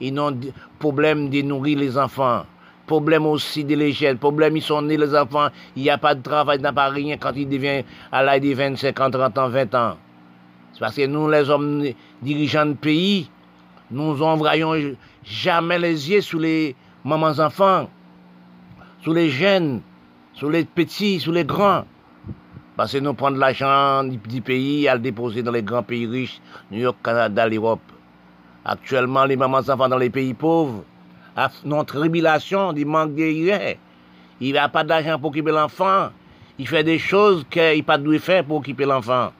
Ils ont problème de nourrir les enfants. Problème aussi de l'hygiène. Problème, ils sont nés les enfants. Il n'y a pas de travail, il n'y a pas rien quand ils deviennent à l'âge de 25 ans, 30 ans, 20 ans. Parce que nous, les hommes dirigeants de pays, nous n'envoyons jamais les yeux sur les mamans enfants, sur les jeunes, sur les petits, sur les grands. Parce que nous prenons l'argent du pays à le déposer dans les grands pays riches, New York, Canada, l'Europe. Actuellement, les mamans enfants dans les pays pauvres, non tribulation, il manque de rien. Il n'a pas d'argent pour occuper l'enfant. Il fait des choses qu'il n'a pas dû faire pour occuper l'enfant.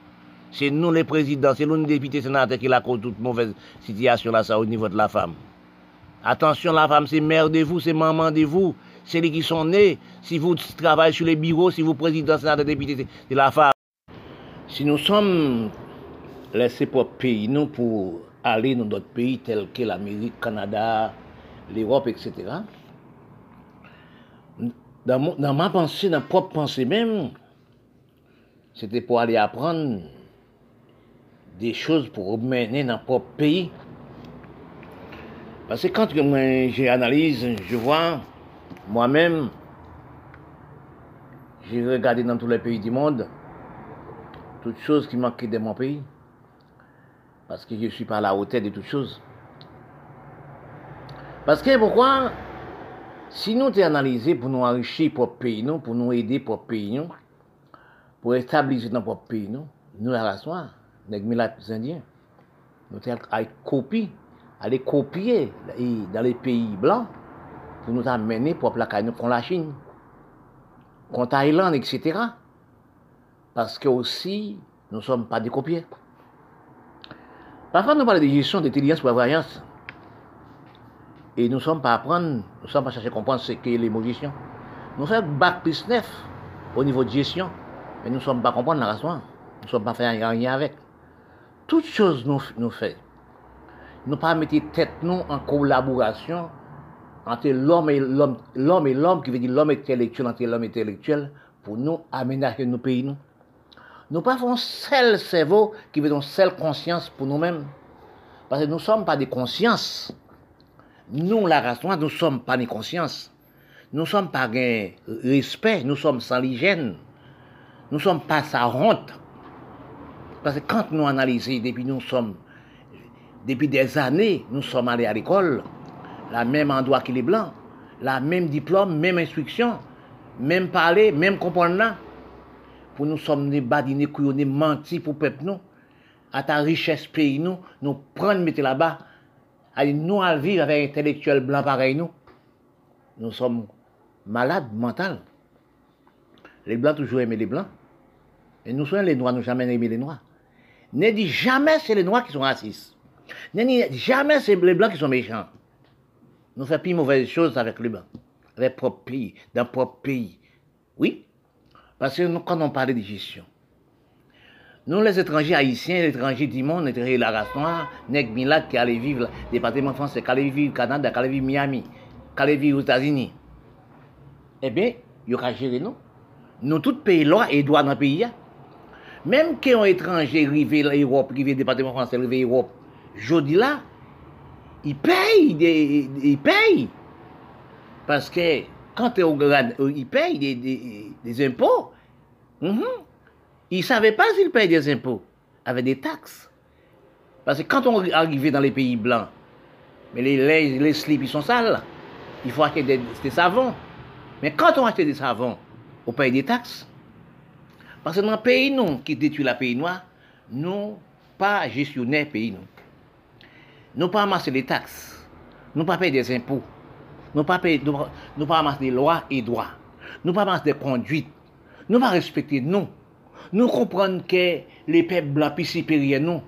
C'est nous les présidents, c'est nous les députés sénateurs qui la cause toute mauvaise situation là, ça, au niveau de la femme. Attention, la femme, c'est mère de vous, c'est maman de vous, c'est les qui sont nés. Si vous travaillez sur les bureaux, si vous président, sénateur, député, c'est la femme. Si nous sommes laissés pour pays, non pour aller dans d'autres pays tels que l'Amérique, Canada, l'Europe, etc., dans, dans ma pensée, dans ma propre pensée même, c'était pour aller apprendre des choses pour mener dans propre pays. Parce que quand j'ai analyse, je vois moi-même, j'ai regardé dans tous les pays du monde toutes choses qui manquaient de mon pays. Parce que je ne suis pas à la hauteur de toutes choses. Parce que pourquoi? Si nous t'es pour nous enrichir pour pays, nous, pour nous aider pour pays, nous, pour établir notre pays, nous, nous la noire, les Indiens, nous allons copier, aller copier dans les pays blancs pour nous amener pour nous contre la Chine, contre Thaïlande, etc. Parce que aussi, nous ne sommes pas des copiers. Parfois, nous parlons de gestion d'intelligence pour voyance. Et nous ne sommes pas à apprendre, nous ne sommes pas chercher à comprendre ce qu'est gestion. Nous faisons bac plus neuf au niveau de gestion, mais nous ne sommes pas à comprendre la raison. Nous ne sommes pas à faire rien avec. Toutes choses nous, nous faisons. Nous pas mettre tête nous en collaboration entre l'homme et l'homme, l'homme et l'homme, qui veut dire l'homme intellectuel entre l'homme intellectuel, pour nous aménager nos pays. Nous nous pas faisons seul cerveau qui veut dire seule conscience pour nous-mêmes. Parce que nous ne sommes pas des consciences. Nous, la nous ne sommes pas des consciences. Nous ne sommes pas des respect, nous sommes sans l'hygiène. Nous ne sommes pas sa honte. Parce que quand nous analysons, depuis nous sommes, depuis des années, nous sommes allés à l'école, la même endroit que les blancs, la même diplôme, même instruction, même parler, même comprendre Pour nous sommes des badinés, couillonnés, mentis pour peuple nous, à ta richesse pays nous, nous prendre, mettre là-bas, Allez, nous à vivre avec un intellectuel blanc pareil nous. Nous sommes malades mentaux. Les blancs toujours aimé les blancs. Et nous sommes les noirs, nous jamais aimé les noirs. Ne dit jamais c'est les noirs qui sont racistes. Ne dit jamais c'est les blancs qui sont méchants. Nous faisons plus mauvaises choses avec les blancs. Avec propre pays, dans propre pays. Oui? Parce que quand on parle de gestion, nous, les étrangers haïtiens, les étrangers du monde, les la race noire, Nek Milak qui allait vivre, département français, qui allait vivre au Canada, qui allait vivre Miami, qui allait vivre aux États-Unis. Eh bien, il y aura géré nous. Nous, tous pays là et droit dans le pays. Même qui ont étranger arrivé l'Europe, arrivé département français, ils payent, des, ils payent. Parce que quand tu es au grand, ils payent des, impôts. Mm ils ne savaient pas s'ils payaient des impôts avec des taxes. Parce que quand on arrivait dans les pays blancs, mais les, slips, sont sales. Il faut acheter des, savons. Mais quand on achète des savons, on paye des taxes. Parce que dans le pays non, qui détruit la pays noir, nous pas gestionnaires pays non. Nous pas amasser des taxes. Nous pas payer des impôts. Nous pas payer, pas amasser des lois et droits. Nous pas amasser des conduites. Nous pas respecter nous. Nous comprenons que les peuples blancs plus supérieurs, non.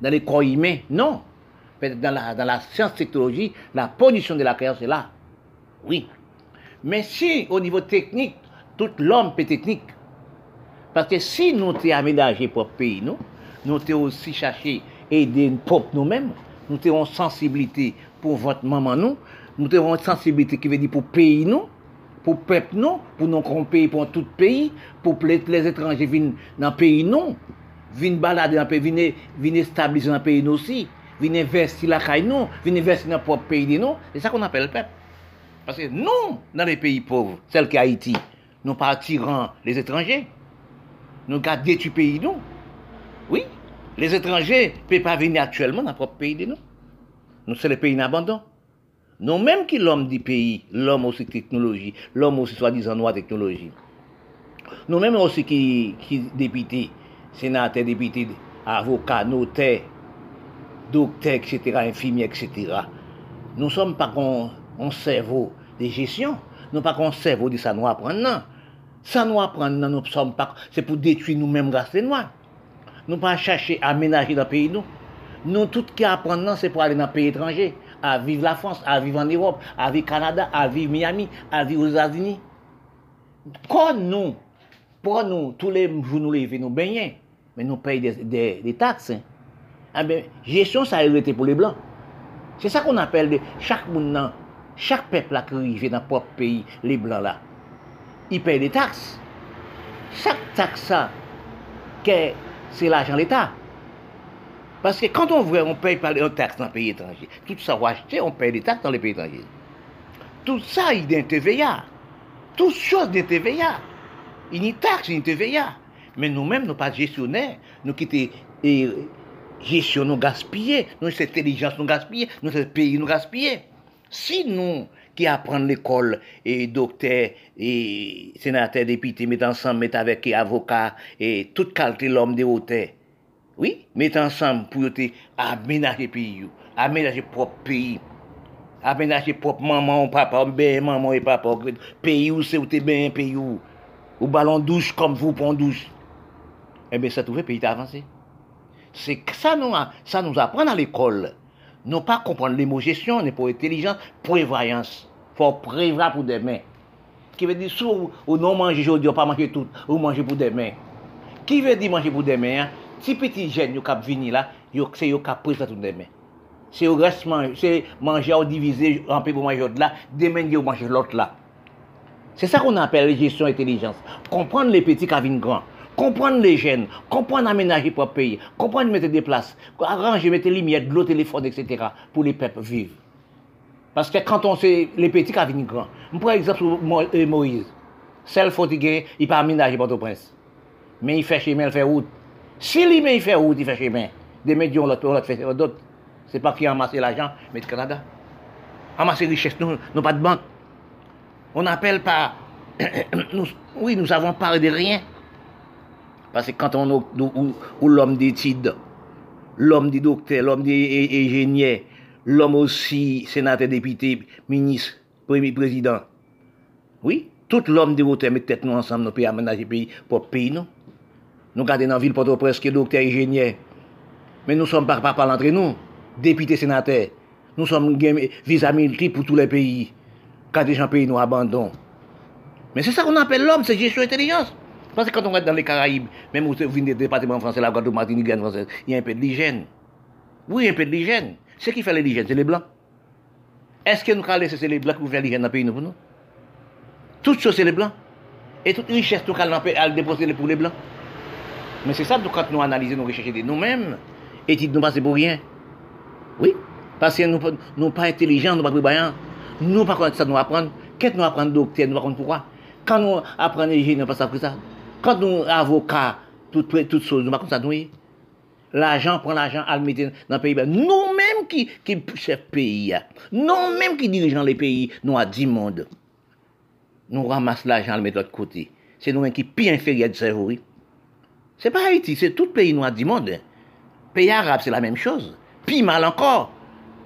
Dans les corps humains, non. Dans la, dans la science technologie, la position de la création, c'est là. Oui. Mais si, au niveau technique, tout l'homme peut technique. Paske si nou te amedaje pop peyi nou, nou te osi chache ede pop nou men, nou te yon sensibilite pou vant maman nou, nou te yon sensibilite ki ve di pou peyi nou, pou pep nou, pou nou kon peyi pou an tout peyi, pou plet les etranje vin nan peyi nou, vin balade nan peyi, vin, e, vin establize nan peyi nou si, vin investi lakay nou, vin investi nan pop peyi di nou, e sa kon apel pep. Paske nou nan le peyi pov, sel ki Haiti, nou pa atiran les etranje, nous gardons détruit pays non. Oui, les étrangers ne peuvent pas venir actuellement dans le propre pays nous. Nous, c'est le pays en. Non même qui l'homme du pays, l'homme aussi technologie, l'homme aussi soi-disant noir technologie. Nous même aussi qui, qui député, sénateur, député, avocat, notaire, docteur, etc., infirmier, etc. Nous ne sommes pas un cerveau de gestion, nous pas un cerveau de ça nous apprendre, non. Ça nous apprendre, nous sommes pas, c'est pour détruire nous-mêmes grâce les noirs. nous pas chercher à aménager dans le pays nous. Nous, tout qui apprendre, c'est pour aller dans le pays étranger, à vivre la France, à vivre en Europe, à vivre au Canada, à vivre Miami, à vivre aux États-Unis. Quand nous, pour nous, tous les jours nous levons, nous baignons, mais nous payons des, taxes. hein. Ben, gestion, ça a été pour les Blancs. C'est ça qu'on appelle chaque monde, chaque peuple là qui arrive dans le propre pays, les ils payent des taxes. Chaque taxe, c'est l'argent de l'État. Parce que quand on voit, on paye pas les taxes dans le pays étranger. Tout ça, on on paye des taxes dans les pays étrangers. Tout ça, il y a un TVA. Toutes choses de TVA. Il y a une taxe, il y a une TVA. Mais nous-mêmes, nous pas gestionnaires. Nous qui étaient et, gestion nous gaspiller, nous cette intelligence nous gaspiller, nous ce pays nous gaspiller. Si nous qui apprenons l'école et docteur et sénateur député mettent ensemble, mettent avec avocat et toute qualité l'homme de hauteur, oui, mettent ensemble pour aménager pays, aménager propre pays, aménager propre maman ou papa, ben maman et papa, pays où c'est où t'es bien, pays où, ou ballon douche comme vous pour douche. Eh bien, ça trouve pays avancé. C'est ça nous, ça nous apprend à l'école. Non pas comprendre gestion, n'est pas intelligence, prévoyance. Faut prévoir pour demain. Qui veut dire, si ou, ou non manger aujourd'hui, ou pas tout, ou manger pour demain. Qui veut dire manger pour demain, hein? Si petit jeune, cap vini là, c'est yo cap prévoir tout demain. C'est au reste manger, c'est manger ou diviser, peu pour manger de là, demain yo manger l'autre là. C'est ça qu'on appelle gestion intelligence. Comprendre les petits qui viennent grands. Comprendre les jeunes. Comprendre aménager pour pays. Comprendre mettre des places. Arranger, mettre les lumières, de l'eau, téléphone, etc. pour les peuples vivre. Parce que quand on sait les petits qui viennent grands. Par exemple, Mo- euh, Moïse. Celle fatigué, il pas aménager Port-au-Prince. Mais il fait chemin, il fait route. Si lui, mais il fait route, il fait chemin. Des médias, on l'autre fait d'autres. C'est pas qui a amassé l'argent, mais le Canada. Amasser richesse, nous, nous pas de banque. On n'appelle pas. oui, nous avons parlé de rien. Parce que quand on ou, l'homme d'études, l'homme des docteurs, l'homme ingénieurs, l'homme aussi sénateur, député, ministre, premier président. Oui, tout l'homme de hauteur met tête nous ensemble, nous pays aménager pays pour pays, nous. Nous gardons dans la ville presque docteur, ingénieur. Mais nous ne sommes pas pas entre nous, députés, sénateurs. Nous sommes visa multiple pour tous les pays. Quand des gens pays nous abandonnent. Mais c'est ça qu'on appelle l'homme, c'est gestion intelligence. Parce que quand on regarde dans les Caraïbes, même où vous venez des départements français, la Guadeloupe, Martinique, française, il y a un peu de. Oui, un peu de. Ce qui fait l'hygiène, c'est les Blancs. Est-ce que nous allons laisser les Blancs pour faire l'hygiène dans le pays, nous, nous? Toutes choses, c'est les Blancs. Et toute richesse, nous allons déposer pour les Blancs. Mais c'est ça, quand nous analysons, nous recherchons nous-mêmes, et nous passons pour rien. Oui, parce que nous ne sommes pas intelligents, nous ne sommes pas prévoyants. Nous ne pas ça nous apprendre. Qu'est-ce que nous apprenons docteur, nous comprendre pourquoi? Quand nous apprenons l'hygiène, nous pas ça ça. Quand nous avocats, toutes toutes choses, nous ne pas ça nous. L'argent, prend l'argent, à le mettre dans le pays. Ben, Qui, qui chef pays, hein. nous-mêmes qui dirigeons les pays, nous à 10 mondes. Nous ramassons l'argent, le mettre de l'autre côté. C'est nous-mêmes qui pire inférieur du cerveau. oui. C'est pas Haïti, c'est tout pays noir du monde. Pays arabe, c'est la même chose. Puis mal encore.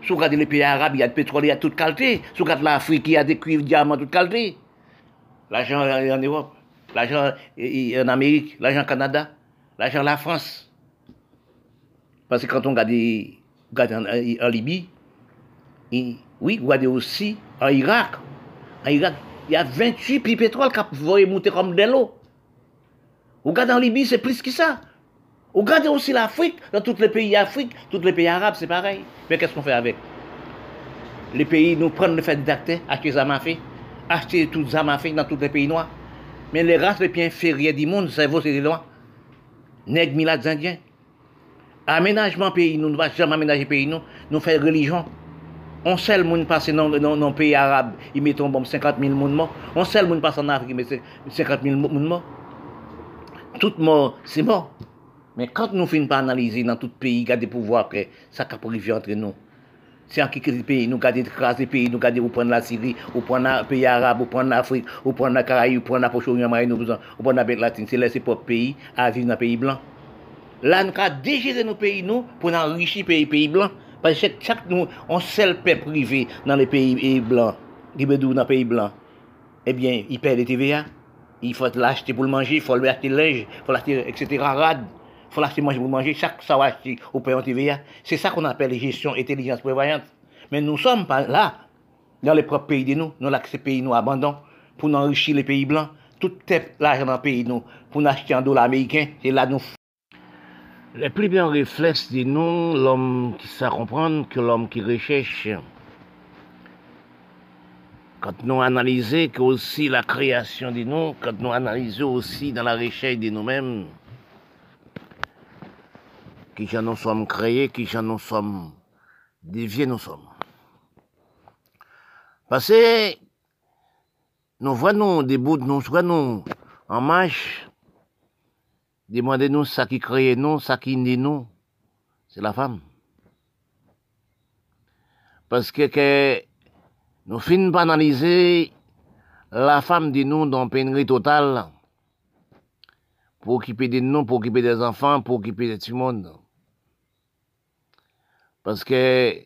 Si vous regardez les pays arabes, il y a du pétrole, il y a de toute qualité. Si vous regardez l'Afrique, il y a des cuivres, diamants, de toute qualité. L'argent est en Europe, l'argent est en Amérique, l'argent au Canada, l'argent la France. Parce que quand on regarde, regarde en, en Libye, et, oui, regardez aussi en Irak. En Irak, il y a 28 puits pétrole qui vont monter comme de l'eau. Regardez en Libye, c'est plus que ça. Regardez aussi l'Afrique, dans tous les pays d'Afrique, tous les pays arabes, c'est pareil. Mais qu'est-ce qu'on fait avec? Les pays nous prennent le fait d'acter, acheter des armes à acheter toutes les dans tous les pays noirs. Mais les races les plus inférieures du monde, le cerveau, c'est les noirs. Nègres, milades, indiens. Amenajman peyi nou, nou va jam amenaje peyi nou, nou fè relijon. On sel moun pase nan, nan, nan peyi Arab, y meton bom 50.000 moun mò. On sel moun pase nan Afrik, y meton 50.000 moun mò. Tout mò, se mò. Men kant nou fin pa analize nan tout peyi, gade pouvo apre, sa ka privye entre nou. Se an ki krizi peyi, nou gade krasi peyi, nou gade ou pren la Siri, ou pren la peyi Arab, ou pren la Afrik, ou pren la Karayi, ou pren la Pochoryan Mayen, ou pren la Bet Latine. Se lese pop peyi, aviv nan peyi blan. Là, nous avons dégérer nos pays, nous, pour enrichir les pays, pays blancs. Parce que chaque, nous, on le peuple privé dans les pays blancs, qui dans les pays blancs. Eh bien, il paie les TVA. Il faut l'acheter pour le manger, il faut l'acheter le linge, il faut l'acheter, etc. Rad. faut l'acheter manger pour manger, chaque ça va acheter au père TVA. C'est ça qu'on appelle gestion intelligence prévoyante. Mais nous sommes pas là, dans les propres pays de nous, nous là ces pays nous abandonnent pour enrichir les pays blancs. Tout l'argent dans le pays nous, pour acheter un dollar américain, c'est là nous. Les plus bien réflexes de nous, l'homme qui sait comprendre que l'homme qui recherche. Quand nous analysons que aussi la création de nous, quand nous analysons aussi dans la recherche de nous-mêmes, qui j'en nous sommes créés, qui j'en nous sommes déviés nous sommes. Parce que nous voyons des bouts, nous voyons en marche, demandez-nous ça qui crée nous, ça qui naît nous, c'est la femme. Parce que, nous finissons par analyser la femme de nous dans pénurie totale pour occuper de nous, pour occuper des enfants, pour occuper de tout le monde. Parce que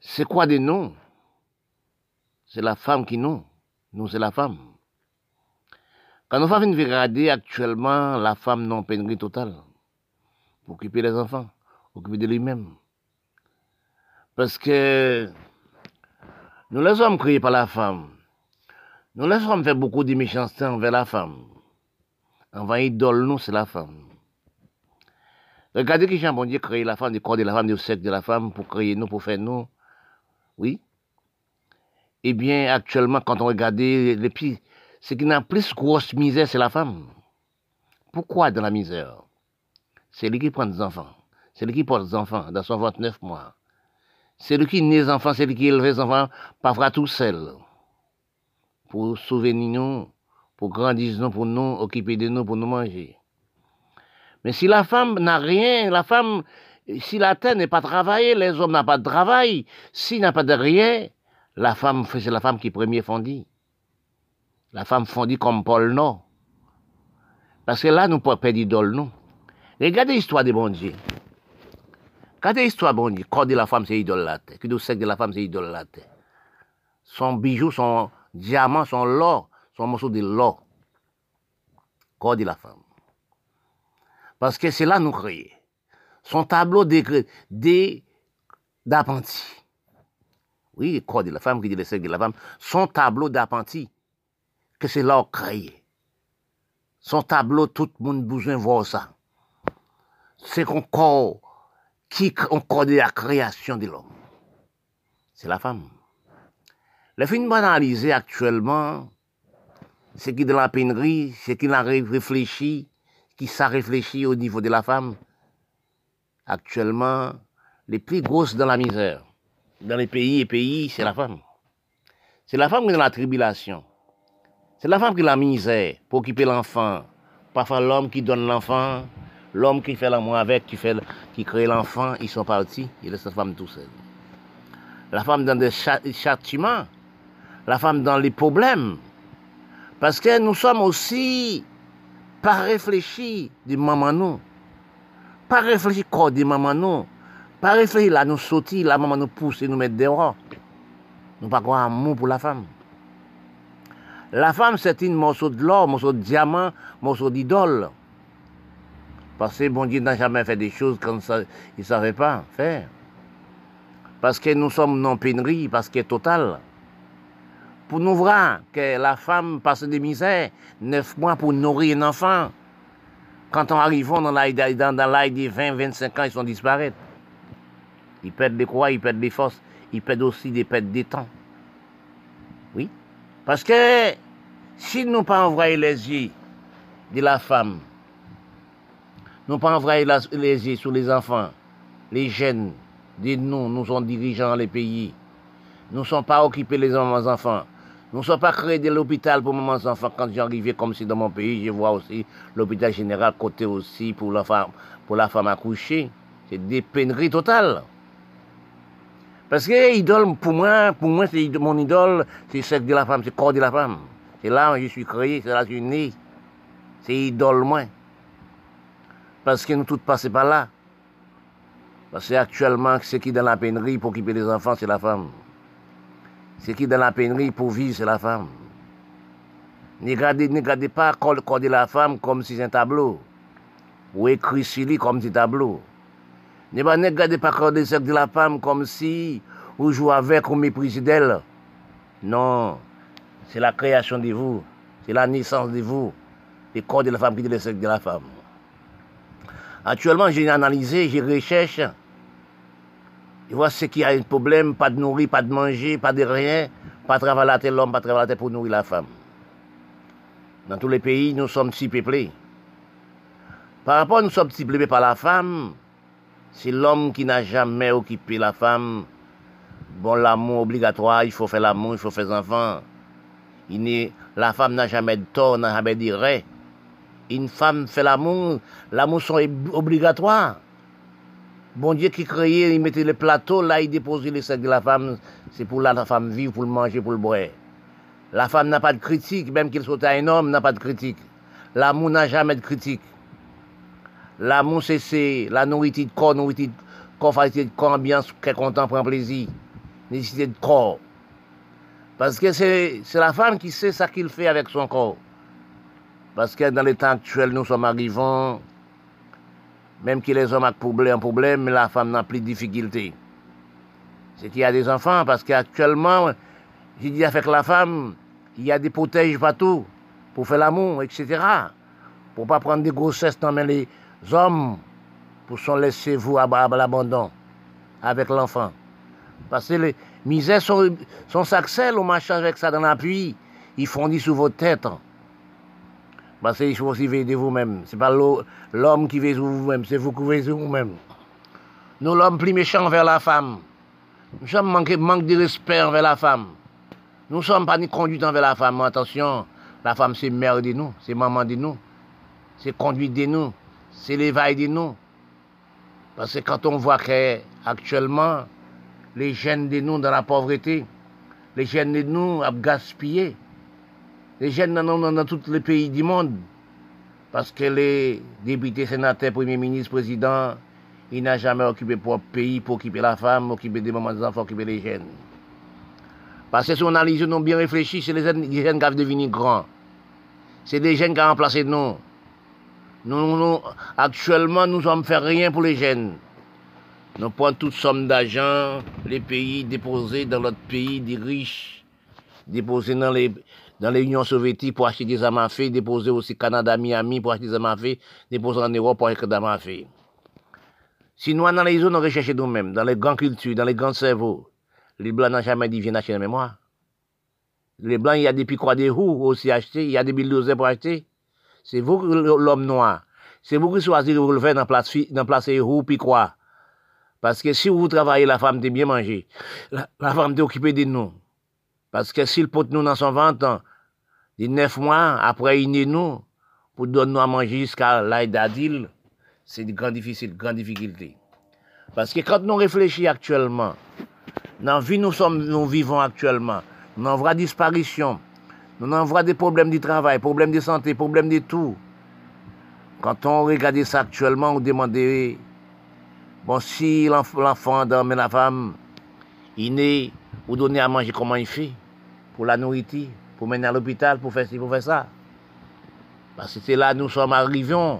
c'est quoi de nous C'est la femme qui nous. Nous, c'est la femme. Quand nous faisons regarder actuellement la femme non pénurie totale pour occuper les enfants, occuper de lui-même. Parce que nous les hommes créés par la femme. Nous les hommes fait beaucoup de méchanceté envers la femme. Envers idole, nous, c'est la femme. Regardez qui Jean bon Dieu la femme, du corps de la femme, du sexe de la femme, pour créer nous, pour faire nous. Oui. Eh bien, actuellement, quand on regarde les pieds, ce qui n'a plus grosse misère, c'est la femme. Pourquoi dans la misère? C'est lui qui prend des enfants. C'est lui qui porte des enfants dans son 29 mois. C'est lui qui naît les enfants, c'est lui qui élève les enfants, parfois tout seul. Pour sauver nous, pour grandir nous, pour nous occuper de nous, pour nous manger. Mais si la femme n'a rien, la femme, si la terre n'est pas travaillée, les hommes n'ont pas de travail, s'il n'a pas de rien, la femme, c'est la femme qui premier fondit. La femme fondit comme Paul non. Parce que là, nous pouvons pas d'idole, non. Regardez l'histoire des bon Dieu. Regardez l'histoire, bon Dieu. Corps de la femme, c'est idolâtre. Que le sexe de la femme, c'est idolâtre. Son bijou, son diamant, son l'or, son morceau de l'or. Corps de la femme. Parce que c'est là nous créons. Son tableau d'appentis. Oui, corps de la femme qui dit le sexe de la femme. Son tableau d'appentis. Que c'est là créé. Son tableau, tout le monde besoin voir ça. C'est corps qui encore de la création de l'homme. C'est la femme. Le film banalisé actuellement, c'est qui de la pénurie, c'est qui l'a réfléchi, qui s'a réfléchi au niveau de la femme. Actuellement, les plus grosses dans la misère, dans les pays et pays, c'est la femme. C'est la femme qui est dans la tribulation. C'est la femme qui la misère pour occuper l'enfant. Parfois l'homme qui donne l'enfant, L'homme qui fait l'amour avec, qui, fait, qui crée l'enfant, ils sont partis, il laisse la femme tout seul. La femme dans des châtiments, la femme dans les problèmes. Parce que nous sommes aussi pas réfléchis des mamans nous. Pas réfléchis corps des mamans nous. Pas réfléchis là nous sauter, la maman nous pousse et nous met dehors. Nous pas quoi amour pour la femme. La femme, c'est une morceau de l'or, morceau de diamant, morceau d'idole. Parce que bon Dieu n'a jamais fait des choses comme ne savait pas faire. Parce que nous sommes non pénurie, parce que total. Pour nous voir que la femme passe des misères, neuf mois pour nourrir un enfant. Quand on arrive dans l'âge de 20, 25 ans, ils sont disparaître. Ils perdent des croix, ils perdent des forces, ils perdent aussi des pertes des temps. Oui. Parce que si nous pas envoyé les yeux de la femme, nous pas envoyer les yeux sur les enfants, les jeunes. Dites-nous, nous sommes dirigeants les pays. Nous ne sommes pas occupés les enfants. Nous ne sommes pas créés de l'hôpital pour mes enfants. Quand j'arrivais comme si dans mon pays, je vois aussi l'hôpital général côté aussi pour la femme, pour la femme accouchée. C'est des pénuries totales. Parce que idole, pour moi, pour moi, c'est mon idole, c'est sexe de la femme, c'est le corps de la femme. C'est là où je suis créé, c'est là où je suis né. C'est idole, moi. Parce que nous tous passons par là. Parce que actuellement, ce qui est dans la pénurie pour occuper les enfants, c'est la femme. Ce qui est dans la pénurie pour vivre, c'est la femme. Ne regardez, ne regardez pas le corps de la femme comme si c'est un tableau. ou écrit sur lui comme petit tableau. Ne pas regarder pas corps de sexe de la femme comme si ou jouer avec ou mépriser d'elle. Non, c'est la création de vous, c'est la naissance de vous, le corps de la femme qui est le sexe de la femme. Actuellement, j'ai analysé, j'ai recherché. Je vois ce qui a un problème, pas de nourrir, pas de manger, pas de rien, pas de travailler la tête l'homme, pas travailler la tête pour nourrir la femme. Dans tous les pays, nous sommes si peuplés. Par rapport à nous sommes si peuplés par la femme, c'est l'homme qui n'a jamais occupé la femme. Bon, l'amour obligatoire, il faut faire l'amour, il faut faire des enfants. Il la femme n'a jamais de tort, n'a jamais de. Une femme fait l'amour, l'amour sont obligatoire. Bon Dieu qui créait, il mettait le plateau, là, il déposait le sexe de la femme. C'est pour la femme vivre, pour le manger, pour le boire. La femme n'a pas de critique, même qu'il soit un homme, n'a pas de critique. L'amour n'a jamais de critique. L'amour, c'est la nourriture de corps, nourriture de corps, de corps, ambiance, est content, prend plaisir. Nécessité de corps. Parce que c'est la femme qui sait ce qu'il fait avec son corps. Parce que dans les temps actuels, nous sommes arrivants, même que les hommes ont un problème, mais la femme n'a plus de difficultés. C'est qu'il y a des enfants, parce qu'actuellement, j'ai dit avec la femme, il y a des protèges partout pour faire l'amour, etc. Pour pas prendre des grossesses dans les hommes, pour laisser vous à, l'abandon avec l'enfant. Parce que les misères sont, sont s'accèlent au machin avec ça dans l'appui, ils fondent sous votre tête. Parce qu'il faut aussi veiller de vous-même. Ce n'est pas l'homme qui veille sur vous-même, c'est vous qui veillez vous-même. Nous, l'homme plus méchant envers la femme. Nous sommes manqués manque de respect envers la femme. Nous ne sommes pas ni conduits envers la femme. Attention, la femme, c'est mère de nous, c'est maman de nous, c'est conduite de nous, c'est l'éveil de nous. Parce que quand on voit qu'actuellement, les jeunes de nous dans la pauvreté, les jeunes de nous ont gaspillé, les jeunes dans, dans, dans tous les pays du monde, parce que les députés, sénateurs, premiers ministres, présidents, ils n'ont jamais occupé pour pays, pour occuper la femme, occuper des mamans, des enfants, occuper les jeunes. Parce que si on a les jeunes bien réfléchi, c'est les jeunes, qui doivent devenir grands. C'est des jeunes qui ont remplacé nous. Nous, actuellement, nous ne faisons rien pour les jeunes. Nous prenons toute somme d'argent, les pays déposés dans notre pays, des riches, déposés dans les, dans l'Union soviétique pour acheter des armes à feu, déposés aussi Canada, Miami pour acheter des armes à feu, déposés en Europe pour acheter des armes à feu. Si nous, dans les zones, on recherche nous-mêmes, dans les grandes cultures, dans les grands cerveaux, les Blancs n'ont jamais dit viens acheter la mémoire. Les Blancs, il y a des picots des roues aussi achetés, il y a des bulldozers pour acheter. C'est vous, l'homme noir. C'est vous qui choisissez de vous le dans place, dans place roues quoi. Parce que si vous travaillez, la femme de bien manger. La, femme de occupée de nous. Parce que s'il porte nous dans son ventre, de neuf mois, après il est nous, pour donner nous à manger jusqu'à l'âge d'adil, c'est de grande difficile, grande difficulté. Parce que quand nous réfléchissons actuellement, dans la vie nous sommes, nous vivons actuellement, nous en voit disparition, nous voit des problèmes du travail, problèmes de santé, problèmes de tout. Quand on regarde ça actuellement, on demande, bon, si l'enfant dorme la femme, il naît, vous donner à manger comment il fait, pour la nourriture, pour mener à l'hôpital, pour faire pour faire ça. Parce que c'est là nous sommes arrivés,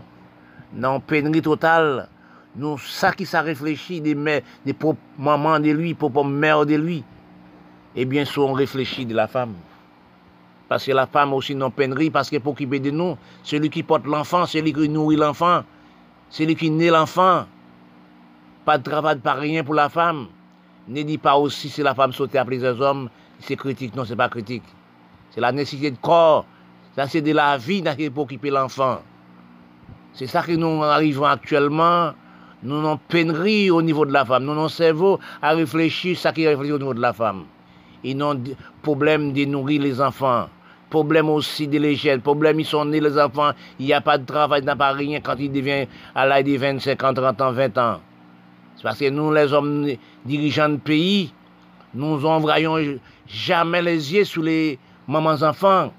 dans pénurie totale, nous, ça qui ça réfléchit des mères, des mamans de lui, propres mères de lui, eh bien, soit on réfléchit de la femme. Parce que la femme aussi non peinerie, parce que pour occuper de nous, celui qui porte l'enfant, celui qui nourrit l'enfant, celui qui naît l'enfant, pas de travail, pas rien pour la femme. Ne dit pas aussi si la femme saute à plusieurs hommes, c'est critique. Non, c'est pas critique. C'est la nécessité de corps. Ça, c'est de la vie pour occuper l'enfant. C'est ça que nous arrivons actuellement nous avons peinerie au niveau de la femme. Nous avons cerveau à réfléchir ce qui réfléchit au niveau de la femme. Ils ont problème de nourrir les enfants. Problème aussi de l'hygiène. Problème, ils sont nés les enfants. Il n'y a pas de travail, il n'y a pas rien quand ils deviennent à l'âge de 25, 30 ans, 20 ans. C'est parce que nous, les hommes dirigeants de pays, nous n'envoyons jamais les yeux sur les mamans enfants,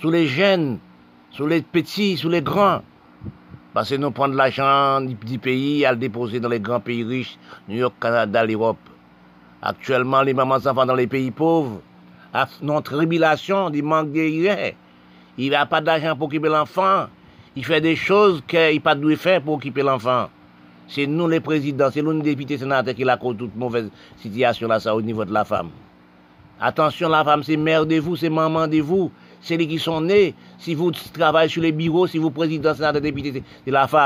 sur les jeunes, sur les petits, sur les grands. Parce que nous prenons l'argent du pays à le déposer dans les grands pays riches, New York, Canada, l'Europe. Actuellement, les mamans enfants dans les pays pauvres, notre tribulation, du manque de rien. Il n'y a pas d'argent pour occuper l'enfant. Il fait des choses qu'il pas dû faire pour occuper l'enfant. C'est nous les présidents, c'est nous les députés sénateurs qui la cause toute mauvaise situation là, ça, au niveau de la femme. Attention, la femme, c'est mère de vous, c'est maman de vous. C'est les qui sont nés. Si vous travaillez sur les bureaux, si vous président sénateur député, c'est la femme.